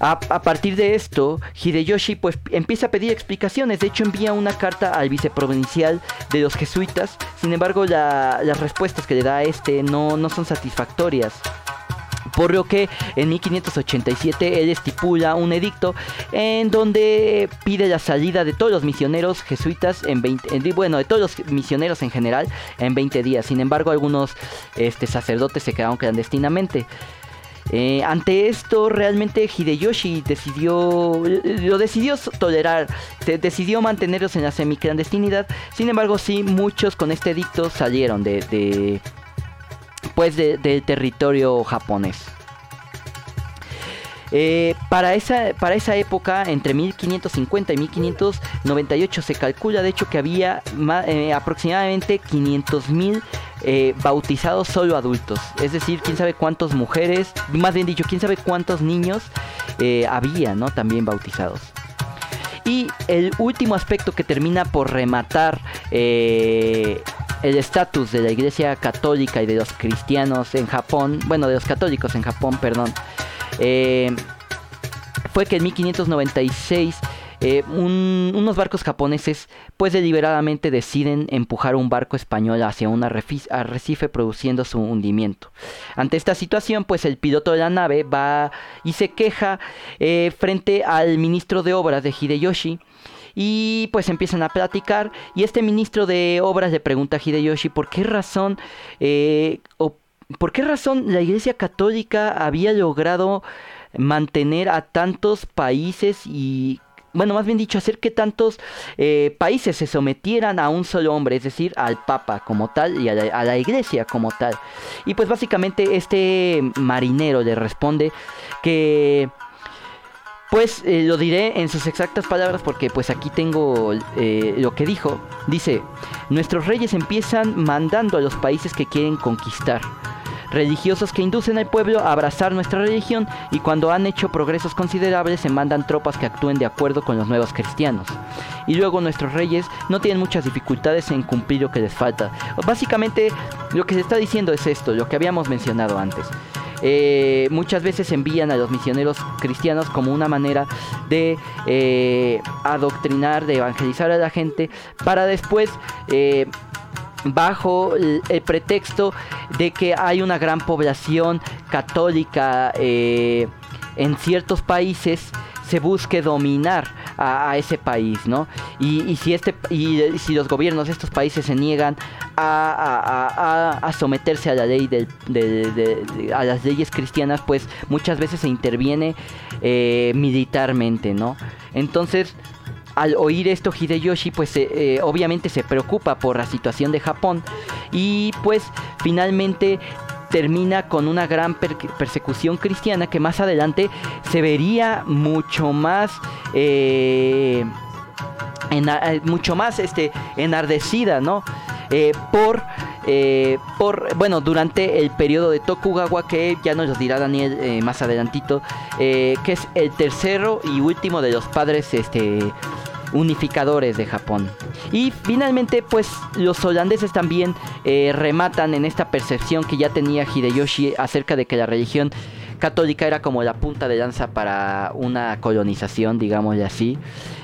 A, partir de esto, Hideyoshi pues empieza a pedir explicaciones. De hecho, envía una carta al viceprovincial de los jesuitas. Sin embargo, las respuestas que le da a este no, no son satisfactorias. Por lo que en 1587 él estipula un edicto en donde pide la salida de todos los misioneros jesuitas en 20, bueno, de todos los misioneros en general en 20 días. Sin embargo, algunos este, sacerdotes se quedaron clandestinamente. Eh, ante esto, realmente Hideyoshi decidió, lo decidió tolerar, decidió mantenerlos en la semiclandestinidad. Sin embargo, sí, muchos con este edicto salieron de, pues del territorio japonés. Eh, para, esa, para esa época, entre 1550 y 1598, se calcula de hecho que había eh, aproximadamente 500.000 eh, bautizados solo adultos. Es decir, quién sabe cuántas mujeres, más bien dicho, quién sabe cuántos niños había, ¿no? También bautizados. Y el último aspecto que termina por rematar el estatus de la iglesia católica y de los cristianos en Japón, bueno, de los católicos en Japón, perdón, eh, fue que en 1596 eh, unos barcos japoneses pues deliberadamente deciden empujar un barco español hacia un arrecife produciendo su hundimiento. Ante esta situación pues el piloto de la nave va y se queja eh, frente al ministro de obras de Hideyoshi y pues empiezan a platicar y este ministro de obras le pregunta a Hideyoshi por qué razón eh, por qué razón la Iglesia Católica había logrado mantener a tantos países y bueno, más bien dicho, hacer que tantos eh, países se sometieran a un solo hombre, es decir, al Papa como tal y a la, Iglesia como tal. Y pues básicamente este marinero le responde que... Pues eh, lo diré en sus exactas palabras porque pues aquí tengo eh, lo que dijo. Dice, nuestros reyes empiezan mandando a los países que quieren conquistar religiosos que inducen al pueblo a abrazar nuestra religión y cuando han hecho progresos considerables se mandan tropas que actúen de acuerdo con los nuevos cristianos. Y luego nuestros reyes no tienen muchas dificultades en cumplir lo que les falta. Básicamente lo que se está diciendo es esto, lo que habíamos mencionado antes. Eh, muchas veces envían a los misioneros cristianos como una manera de eh, adoctrinar, de evangelizar a la gente, para después eh, bajo el, pretexto de que hay una gran población católica eh, en ciertos países se busque dominar a, ese país, ¿no? Y, si este y, si los gobiernos de estos países se niegan a, someterse a la ley del, de, de, de, a las leyes cristianas, pues muchas veces se interviene eh, militarmente, ¿no? Entonces al oír esto Hideyoshi pues eh, obviamente se preocupa por la situación de Japón y pues finalmente termina con una gran per persecución cristiana que más adelante se vería mucho más eh, eh, mucho más este enardecida no eh, por eh, por bueno durante el periodo de Tokugawa que ya nos dirá Daniel eh, más adelantito que es el tercero y último de los padres este unificadores de Japón. Y finalmente, pues los holandeses también eh, rematan en esta percepción que ya tenía Hideyoshi acerca de que la religión católica era como la punta de lanza para una colonización, digámosle así.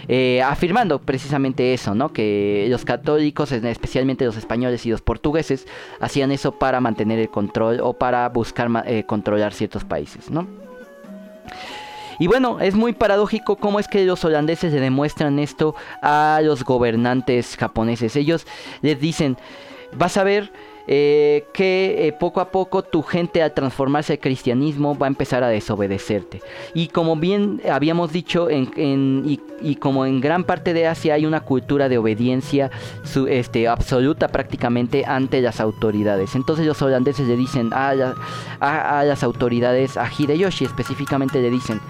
Eh, afirmando precisamente eso, ¿no? Que los católicos, especialmente los españoles y los portugueses, hacían eso para mantener el control o para buscar eh, controlar ciertos países, ¿no? Y bueno, es muy paradójico cómo es que los holandeses le demuestran esto a los gobernantes japoneses. Ellos les dicen, vas a ver eh, que eh, poco a poco tu gente al transformarse al cristianismo va a empezar a desobedecerte. Y como bien habíamos dicho, en, y, como en gran parte de Asia hay una cultura de obediencia su, este, absoluta prácticamente ante las autoridades. Entonces los holandeses le dicen a, a las autoridades, a Hideyoshi específicamente le dicen,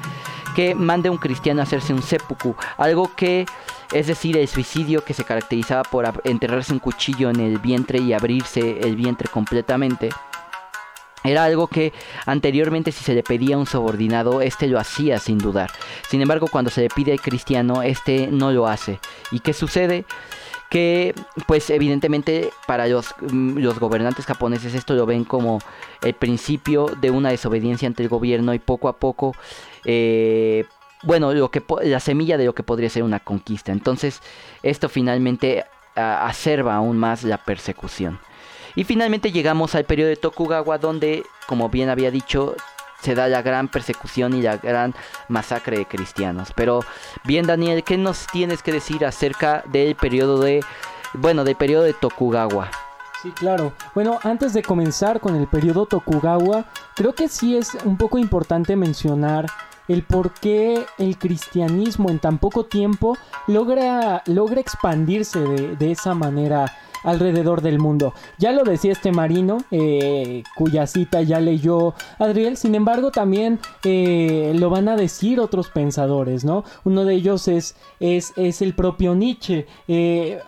que mande un cristiano a hacerse un seppuku, algo que es decir, el suicidio que se caracterizaba por enterrarse un cuchillo en el vientre y abrirse el vientre completamente. Era algo que anteriormente si se le pedía a un subordinado, este lo hacía sin dudar. Sin embargo, cuando se le pide al cristiano, este no lo hace. ¿Y qué sucede? que pues evidentemente para los, los, gobernantes japoneses esto lo ven como el principio de una desobediencia ante el gobierno y poco a poco eh, bueno lo que la semilla de lo que podría ser una conquista entonces esto finalmente a, acerba aún más la persecución y finalmente llegamos al periodo de Tokugawa donde como bien había dicho se da la gran persecución y la gran masacre de cristianos. Pero bien Daniel, ¿qué nos tienes que decir acerca del periodo de, bueno, del periodo de Tokugawa?
Sí, claro. Bueno, antes de comenzar con el periodo Tokugawa, creo que sí es un poco importante mencionar el por qué el cristianismo en tan poco tiempo logra, logra expandirse de, de esa manera alrededor del mundo. Ya lo decía este marino, eh, cuya cita ya leyó Adriel, sin embargo también eh, lo van a decir otros pensadores, ¿no? Uno de ellos es, es, es el propio Nietzsche. Eh,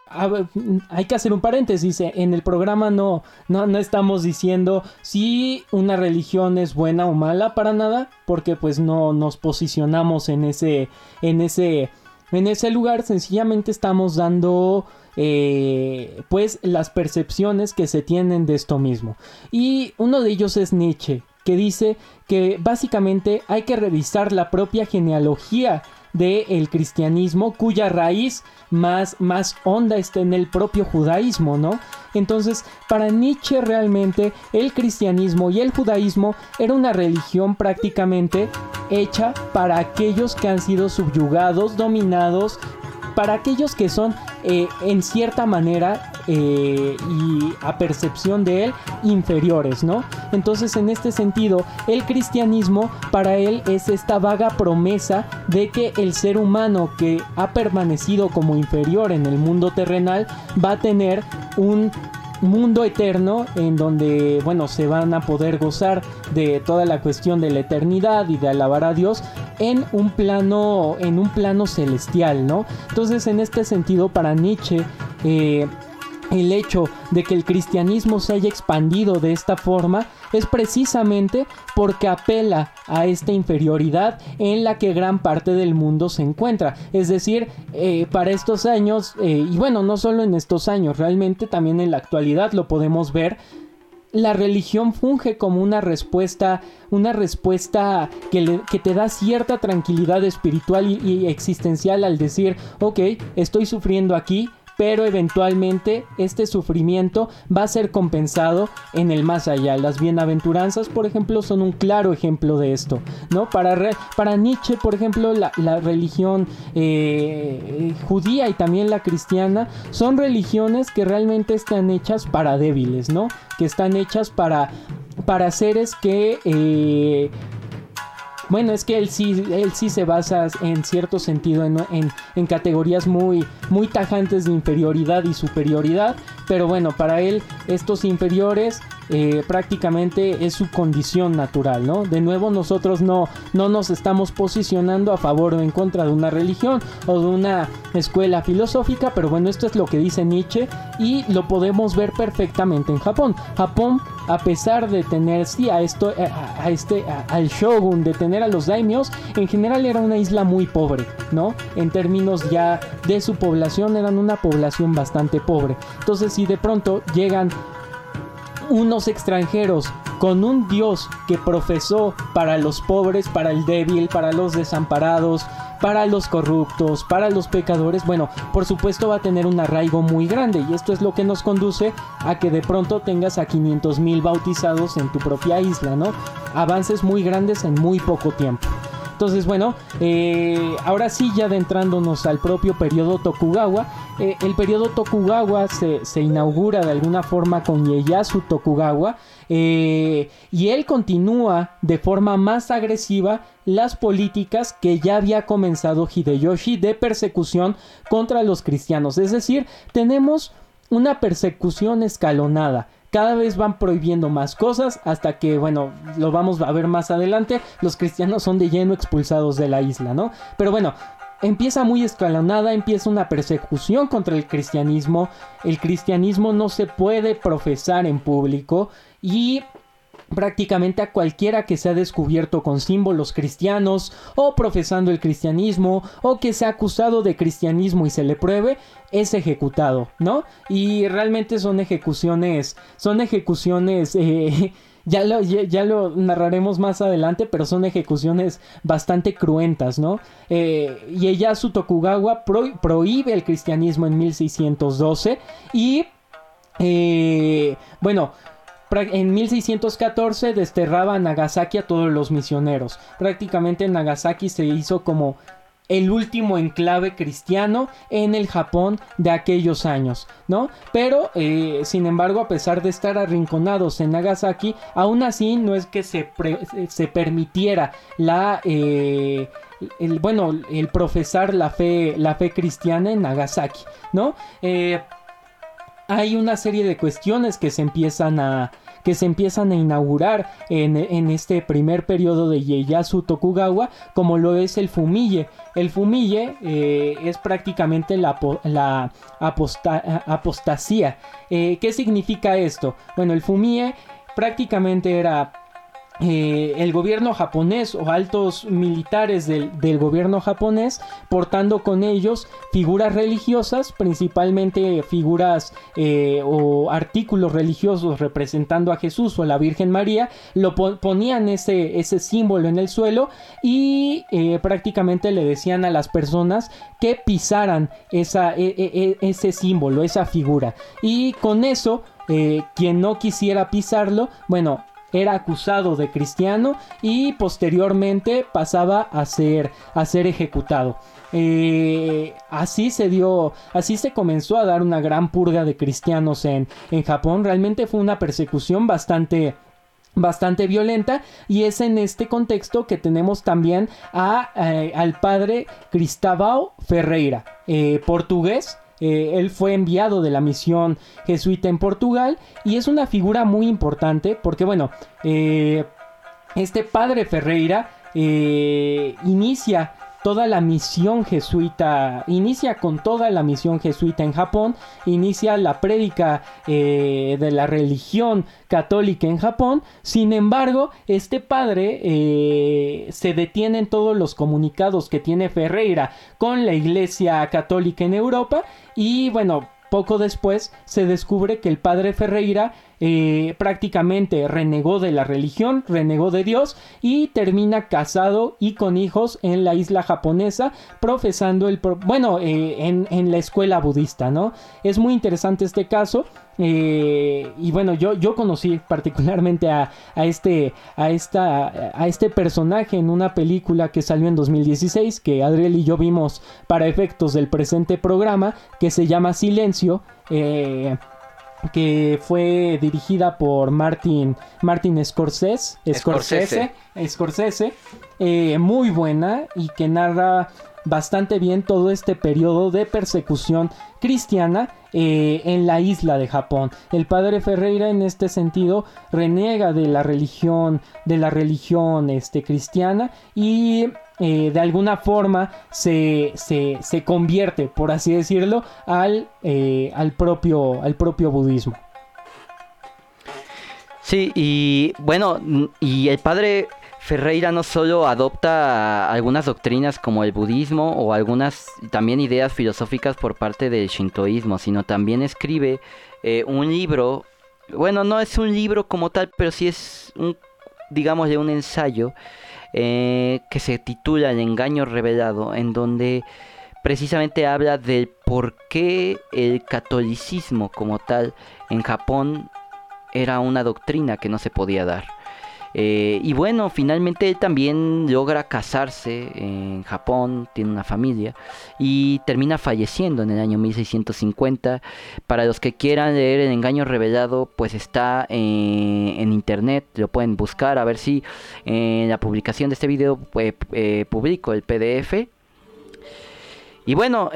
hay que hacer un paréntesis, en el programa no, no, no estamos diciendo si una religión es buena o mala para nada, porque pues no nos posicionamos en ese, en ese, en ese lugar, sencillamente estamos dando eh, pues las percepciones que se tienen de esto mismo. Y uno de ellos es Nietzsche, que dice que básicamente hay que revisar la propia genealogía del cristianismo cuya raíz más, más honda está en el propio judaísmo, ¿no? Entonces, para Nietzsche realmente el cristianismo y el judaísmo era una religión prácticamente hecha para aquellos que han sido subyugados, dominados para aquellos que son eh, en cierta manera eh, y a percepción de él inferiores, ¿no? Entonces en este sentido el cristianismo para él es esta vaga promesa de que el ser humano que ha permanecido como inferior en el mundo terrenal va a tener un mundo eterno en donde, bueno, se van a poder gozar de toda la cuestión de la eternidad y de alabar a Dios en un plano, en un plano celestial, ¿no? Entonces, en este sentido, para Nietzsche, eh, el hecho de que el cristianismo se haya expandido de esta forma es precisamente porque apela a esta inferioridad en la que gran parte del mundo se encuentra. Es decir, eh, para estos años, eh, y bueno, no solo en estos años, realmente también en la actualidad lo podemos ver, la religión funge como una respuesta, una respuesta que, que te da cierta tranquilidad espiritual y, existencial al decir, ok, estoy sufriendo aquí, pero eventualmente este sufrimiento va a ser compensado en el más allá. Las bienaventuranzas, por ejemplo, son un claro ejemplo de esto, ¿no? Para, para Nietzsche, por ejemplo, la, religión eh, judía y también la cristiana son religiones que realmente están hechas para débiles, ¿no? Que están hechas para, para seres que... Eh, bueno, es que él sí, él sí se basa en cierto sentido en, categorías muy, muy tajantes de inferioridad y superioridad, pero bueno, para él estos inferiores eh, prácticamente es su condición natural, ¿no? De nuevo nosotros no, no nos estamos posicionando a favor o en contra de una religión o de una escuela filosófica, pero bueno, esto es lo que dice Nietzsche y lo podemos ver perfectamente en Japón. Japón, a pesar de tener, sí, a esto, a, este, al shogun, de tener a los daimios, en general era una isla muy pobre, ¿no? En términos ya de su población, eran una población bastante pobre. Entonces, si de pronto llegan unos extranjeros con un Dios que profesó para los pobres, para el débil, para los desamparados, para los corruptos, para los pecadores, bueno, por supuesto va a tener un arraigo muy grande y esto es lo que nos conduce a que de pronto tengas a 500 mil bautizados en tu propia isla, ¿no? Avances muy grandes en muy poco tiempo. Entonces, bueno, eh, ahora sí, ya adentrándonos al propio periodo Tokugawa, eh, el periodo Tokugawa se, inaugura de alguna forma con Ieyasu Tokugawa eh, y él continúa de forma más agresiva las políticas que ya había comenzado Hideyoshi de persecución contra los cristianos. Es decir, tenemos una persecución escalonada cada vez van prohibiendo más cosas hasta que, bueno, lo vamos a ver más adelante, los cristianos son de lleno expulsados de la isla, ¿no? Pero bueno, empieza muy escalonada, empieza una persecución contra el cristianismo, el cristianismo no se puede profesar en público y prácticamente a cualquiera que se ha descubierto con símbolos cristianos o profesando el cristianismo o que sea acusado de cristianismo y se le pruebe es ejecutado, ¿no? Y realmente son ejecuciones, son ejecuciones, eh, *laughs* ya, lo, ya, lo narraremos más adelante, pero son ejecuciones bastante cruentas, ¿no? Eh, Ieyasu Tokugawa prohíbe el cristianismo en 1612 y, eh, bueno, en 1614 desterraba a Nagasaki a todos los misioneros. Prácticamente Nagasaki se hizo como el último enclave cristiano en el Japón de aquellos años, ¿no? Pero, eh, sin embargo, a pesar de estar arrinconados en Nagasaki, aún así no es que se, se permitiera la... Eh, el, bueno, el profesar la fe, la fe cristiana en Nagasaki, ¿no? Eh, hay una serie de cuestiones que se empiezan a, que se empiezan a inaugurar en, este primer periodo de Ieyasu Tokugawa, como lo es el Fumille. El Fumille eh, es prácticamente la, la apostasía. Eh, ¿Qué significa esto? Bueno, el Fumille prácticamente era eh, el gobierno japonés o altos militares del, gobierno japonés portando con ellos figuras religiosas, principalmente figuras eh, o artículos religiosos representando a Jesús o a la Virgen María, lo ponían ese, ese símbolo en el suelo y eh, prácticamente le decían a las personas que pisaran esa, e, e, e, ese símbolo, esa figura. Y con eso, quien no quisiera pisarlo, bueno, era acusado de cristiano y posteriormente pasaba a ser, a ser ejecutado. Eh, así se dio, así se comenzó a dar una gran purga de cristianos en, en Japón. Realmente fue una persecución bastante bastante violenta y es en este contexto que tenemos también a, eh, al padre Cristóbal Ferreira, eh, portugués. Eh, él fue enviado de la misión jesuita en Portugal y es una figura muy importante porque bueno, este padre Ferreira inicia toda la misión jesuita, inicia con toda la misión jesuita en Japón, inicia la prédica eh, de la religión católica en Japón, sin embargo, este padre eh, se detiene en todos los comunicados que tiene Ferreira con la iglesia católica en Europa y bueno, poco después se descubre que el padre Ferreira eh, prácticamente renegó de la religión, renegó de Dios y termina casado y con hijos en la isla japonesa, profesando el... bueno, eh, en, la escuela budista, ¿no? Es muy interesante este caso. Eh, y bueno, yo, yo conocí particularmente a, este, a, esta, a este personaje en una película que salió en 2016, que Adriel y yo vimos para efectos del presente programa, que se llama Silencio. Eh, que fue dirigida por Martin, Martin Scorsese, Scorsese, Scorsese, eh, muy buena y que narra bastante bien todo este periodo de persecución cristiana eh, en la isla de Japón. El padre Ferreira en este sentido reniega de la religión, de la religión este, cristiana y eh, de alguna forma se, se, convierte, por así decirlo, al, eh, al, propio, al propio budismo.
Sí, y bueno, y el padre Ferreira no solo adopta algunas doctrinas como el budismo o algunas también ideas filosóficas por parte del shintoísmo, sino también escribe eh, un libro, bueno, no es un libro como tal, pero sí es un, digamos, de un ensayo eh, que se titula El engaño revelado, en donde precisamente habla del por qué el catolicismo como tal en Japón era una doctrina que no se podía dar. Eh, y bueno, finalmente él también logra casarse en Japón, tiene una familia y termina falleciendo en el año 1650. Para los que quieran leer El engaño revelado, pues está eh, en internet, lo pueden buscar a ver si en la publicación de este video pues, eh, publico el PDF. Y bueno,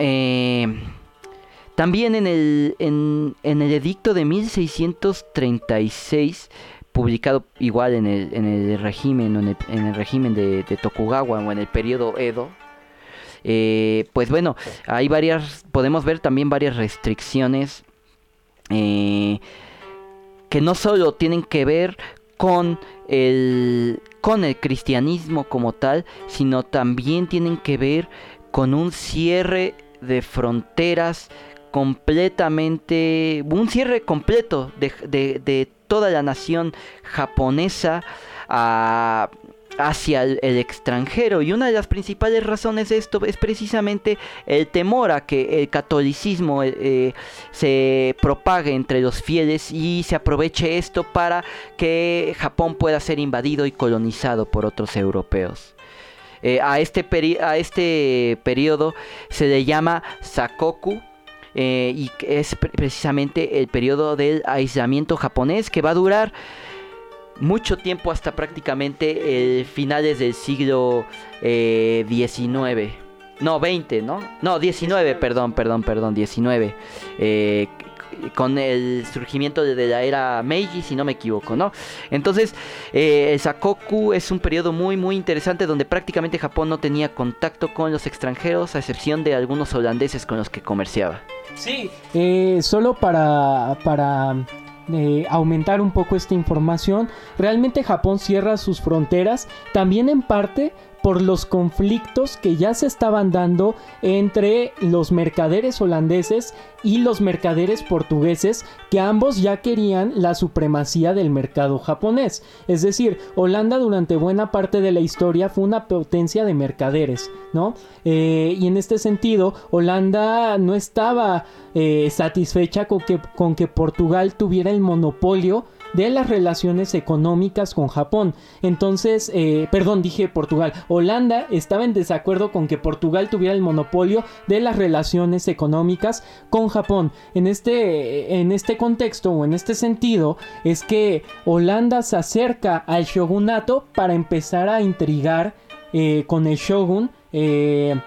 también en el, en el edicto de 1636 publicado igual en el, en el régimen, en en el régimen de, Tokugawa o en el periodo Edo. Eh, pues bueno, hay varias, podemos ver también varias restricciones eh, que no solo tienen que ver con el, con el cristianismo como tal, sino también tienen que ver con un cierre de fronteras completamente, un cierre completo de, de toda la nación japonesa hacia el, extranjero. Y una de las principales razones de esto es precisamente el temor a que el catolicismo eh, eh, se propague entre los fieles y se aproveche esto para que Japón pueda ser invadido y colonizado por otros europeos. Eh, a, este a este periodo se le llama Sakoku eh, y es precisamente el periodo del aislamiento japonés que va a durar mucho tiempo hasta prácticamente finales del siglo XIX. Eh, no, 20, ¿no? No, 19, perdón, perdón, perdón, 19. Eh, con el surgimiento de la era Meiji, si no me equivoco, ¿no? Entonces, el Sakoku es un periodo muy, muy interesante donde prácticamente Japón no tenía contacto con los extranjeros, a excepción de algunos holandeses con los que comerciaba.
Sí. Eh, solo para, para eh, aumentar un poco esta información, realmente Japón cierra sus fronteras también en parte por los conflictos que ya se estaban dando entre los mercaderes holandeses y los mercaderes portugueses que ambos ya querían la supremacía del mercado japonés. Es decir, Holanda durante buena parte de la historia fue una potencia de mercaderes, ¿no? Eh, y en este sentido, Holanda no estaba eh, satisfecha con que, con que Portugal tuviera el monopolio de las relaciones económicas con Japón. Entonces, eh, perdón, dije Portugal. Holanda estaba en desacuerdo con que Portugal tuviera el monopolio de las relaciones económicas con Japón. En este, en este contexto o en este sentido es que Holanda se acerca al shogunato para empezar a intrigar eh, con el shogun. Eh,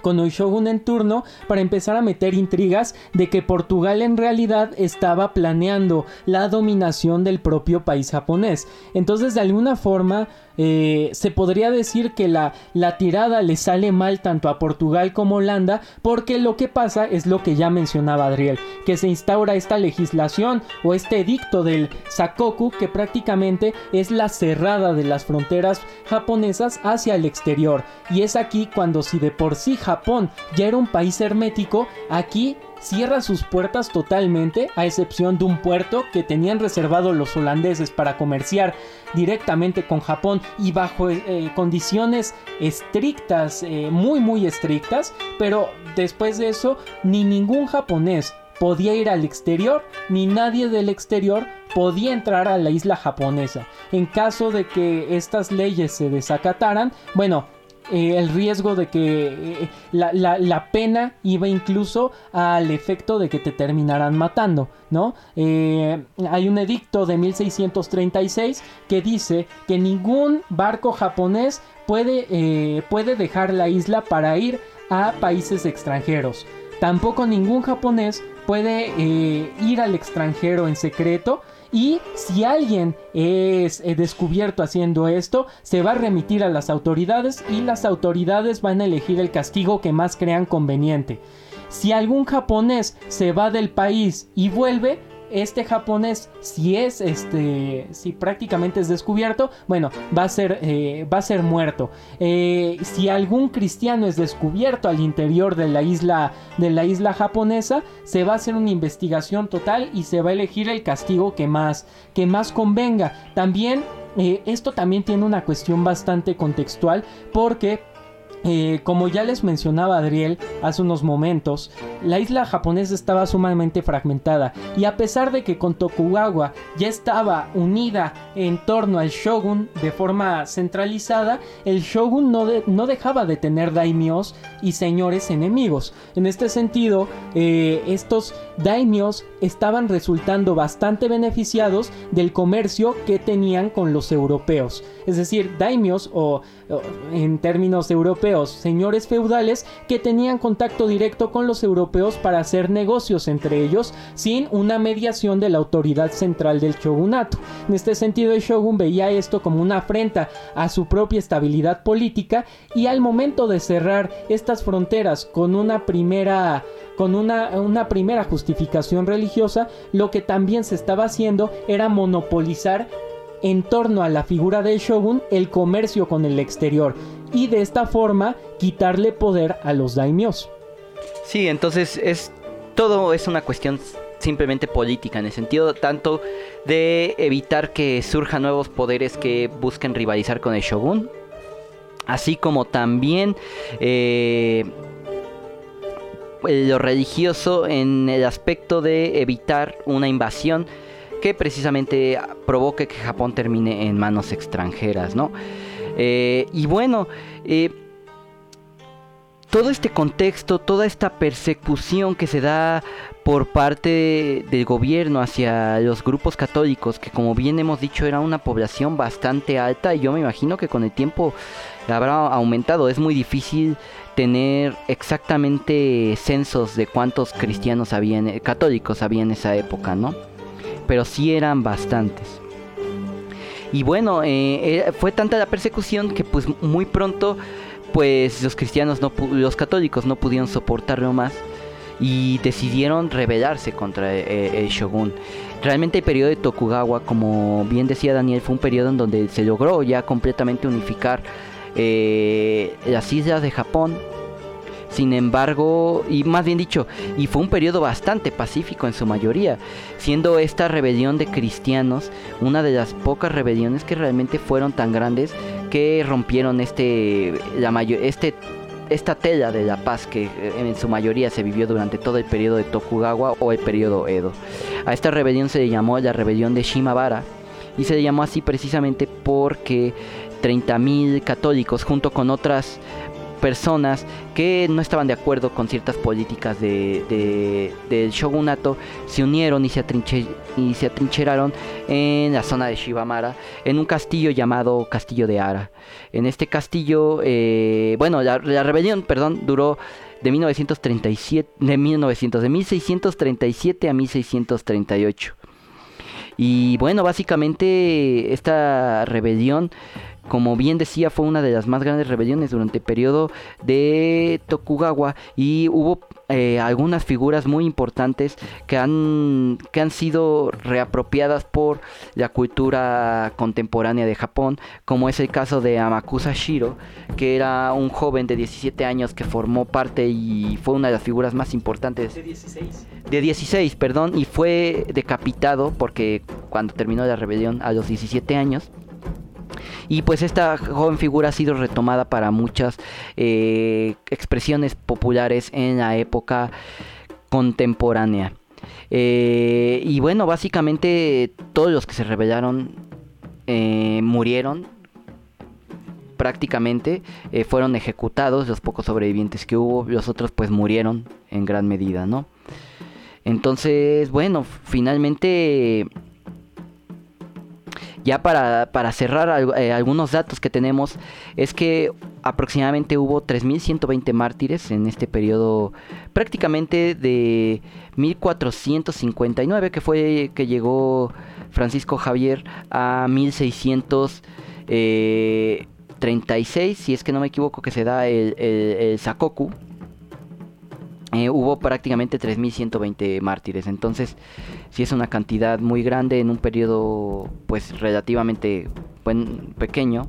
con el shogun en turno para empezar a meter intrigas de que Portugal en realidad estaba planeando la dominación del propio país japonés. Entonces de alguna forma eh, se podría decir que la, la tirada le sale mal tanto a Portugal como Holanda porque lo que pasa es lo que ya mencionaba Adriel, que se instaura esta legislación o este edicto del Sakoku que prácticamente es la cerrada de las fronteras japonesas hacia el exterior. Y es aquí cuando si de por sí Japón ya era un país hermético, aquí cierra sus puertas totalmente, a excepción de un puerto que tenían reservado los holandeses para comerciar directamente con Japón y bajo eh, condiciones estrictas, eh, muy muy estrictas, pero después de eso ni ningún japonés podía ir al exterior, ni nadie del exterior podía entrar a la isla japonesa. En caso de que estas leyes se desacataran, bueno, eh, el riesgo de que eh, la, pena iba incluso al efecto de que te terminaran matando, ¿no? Eh, hay un edicto de 1636 que dice que ningún barco japonés puede, puede dejar la isla para ir a países extranjeros. Tampoco ningún japonés puede ir al extranjero en secreto y si alguien es eh, descubierto haciendo esto, se va a remitir a las autoridades y las autoridades van a elegir el castigo que más crean conveniente. Si algún japonés se va del país y vuelve, este japonés, si es este, si prácticamente es descubierto, bueno, va a ser, eh, va a ser muerto. Eh, si algún cristiano es descubierto al interior de la isla, de la isla japonesa, se va a hacer una investigación total y se va a elegir el castigo que más, que más convenga. También eh, esto también tiene una cuestión bastante contextual porque eh, como ya les mencionaba Adriel hace unos momentos, la isla japonesa estaba sumamente fragmentada y a pesar de que con Tokugawa ya estaba unida en torno al shogun de forma centralizada, el shogun no, no dejaba de tener daimios y señores enemigos. En este sentido, eh, estos daimios estaban resultando bastante beneficiados del comercio que tenían con los europeos. Es decir, daimios o en términos europeos, señores feudales que tenían contacto directo con los europeos para hacer negocios entre ellos sin una mediación de la autoridad central del shogunato. En este sentido, el shogun veía esto como una afrenta a su propia estabilidad política y al momento de cerrar estas fronteras con una primera con una, una, primera justificación religiosa, lo que también se estaba haciendo era monopolizar en torno a la figura del shogun el comercio con el exterior y de esta forma quitarle poder a los daimios.
Sí, entonces es todo es una cuestión simplemente política en el sentido tanto de evitar que surjan nuevos poderes que busquen rivalizar con el shogun, así como también eh, lo religioso en el aspecto de evitar una invasión que precisamente provoque que Japón termine en manos extranjeras, ¿no? Eh, y bueno, eh, todo este contexto, toda esta persecución que se da por parte del gobierno hacia los grupos católicos, que como bien hemos dicho era una población bastante alta, y yo me imagino que con el tiempo habrá aumentado. Es muy difícil tener exactamente censos de cuántos cristianos habían, católicos había en esa época, ¿no? Pero sí eran bastantes. Y bueno, eh, eh, fue tanta la persecución que pues muy pronto pues los cristianos, no los católicos no pudieron soportarlo más y decidieron rebelarse contra eh, el shogun. Realmente el periodo de Tokugawa, como bien decía Daniel, fue un periodo en donde se logró ya completamente unificar las islas de Japón sin embargo, y más bien dicho, y fue un periodo bastante pacífico en su mayoría, siendo esta rebelión de cristianos una de las pocas rebeliones que realmente fueron tan grandes que rompieron este, la mayor, este esta tela de la paz que eh, en su mayoría se vivió durante todo el periodo de Tokugawa o el periodo Edo. A esta rebelión se le llamó la rebelión de Shimabara y se le llamó así precisamente porque 30.000 católicos junto con otras personas que no estaban de acuerdo con ciertas políticas de, del shogunato se unieron y se, y se atrincheraron en la zona de Shibamara en un castillo llamado Castillo de Ara. En este castillo, eh, bueno, la, rebelión, perdón, duró de 1937, de 1900, de 1637 a 1638. Y bueno, básicamente esta rebelión como bien decía, fue una de las más grandes rebeliones durante el periodo de Tokugawa y hubo eh, algunas figuras muy importantes que han, que han sido reapropiadas por la cultura contemporánea de Japón, como es el caso de Amakusa Shiro, que era un joven de 17 años que formó parte y fue una de las figuras más importantes.
De 16.
De 16, perdón, y fue decapitado porque cuando terminó la rebelión a los 17 años y pues esta joven figura ha sido retomada para muchas eh, expresiones populares en la época contemporánea. Eh, y bueno, básicamente todos los que se rebelaron eh, murieron prácticamente fueron ejecutados los pocos sobrevivientes que hubo los otros pues murieron en gran medida no entonces bueno finalmente ya para, cerrar eh, algunos datos que tenemos, es que aproximadamente hubo 3.120 mártires en este periodo prácticamente de 1459, que fue que llegó Francisco Javier a 1636, si es que no me equivoco, que se da el Sakoku, eh, hubo prácticamente 3.120 mártires. Entonces, sí es una cantidad muy grande en un periodo pues relativamente buen, pequeño.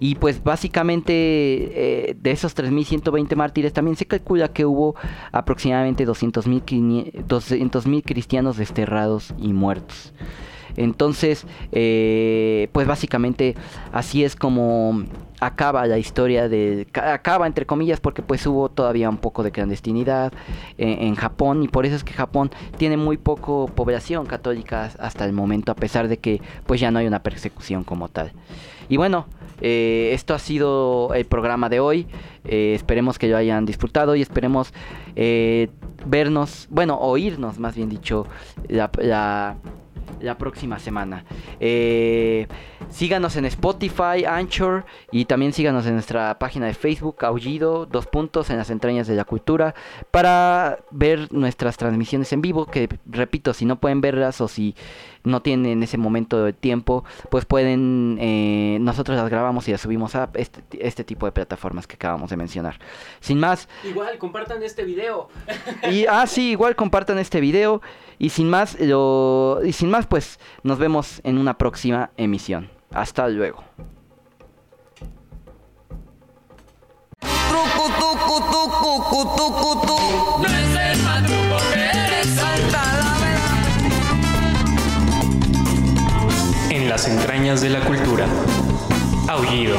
Y pues básicamente eh, de esos 3.120 mártires también se calcula que hubo aproximadamente 200.000 200, cristianos desterrados y muertos. Entonces, eh, pues básicamente así es como acaba la historia de acaba entre comillas porque pues hubo todavía un poco de clandestinidad en, Japón y por eso es que Japón tiene muy poco población católica hasta el momento a pesar de que pues ya no hay una persecución como tal. Y bueno eh, esto ha sido el programa de hoy. Eh, esperemos que lo hayan disfrutado y esperemos eh, vernos bueno oírnos más bien dicho la la próxima semana. Eh, síganos en Spotify, Anchor y también síganos en nuestra página de Facebook, Aullido, dos puntos en las entrañas de la cultura, para ver nuestras transmisiones en vivo, que repito, si no pueden verlas o si no tienen ese momento de tiempo, pues pueden, eh, nosotros las grabamos y las subimos a este, este, tipo de plataformas que acabamos de mencionar. Sin más...
Igual, compartan este video. *laughs*
Y, ah, sí, igual compartan este video. Y sin más, lo, y sin más, pues nos vemos en una próxima emisión. Hasta luego.
En las entrañas de la cultura. Aullido.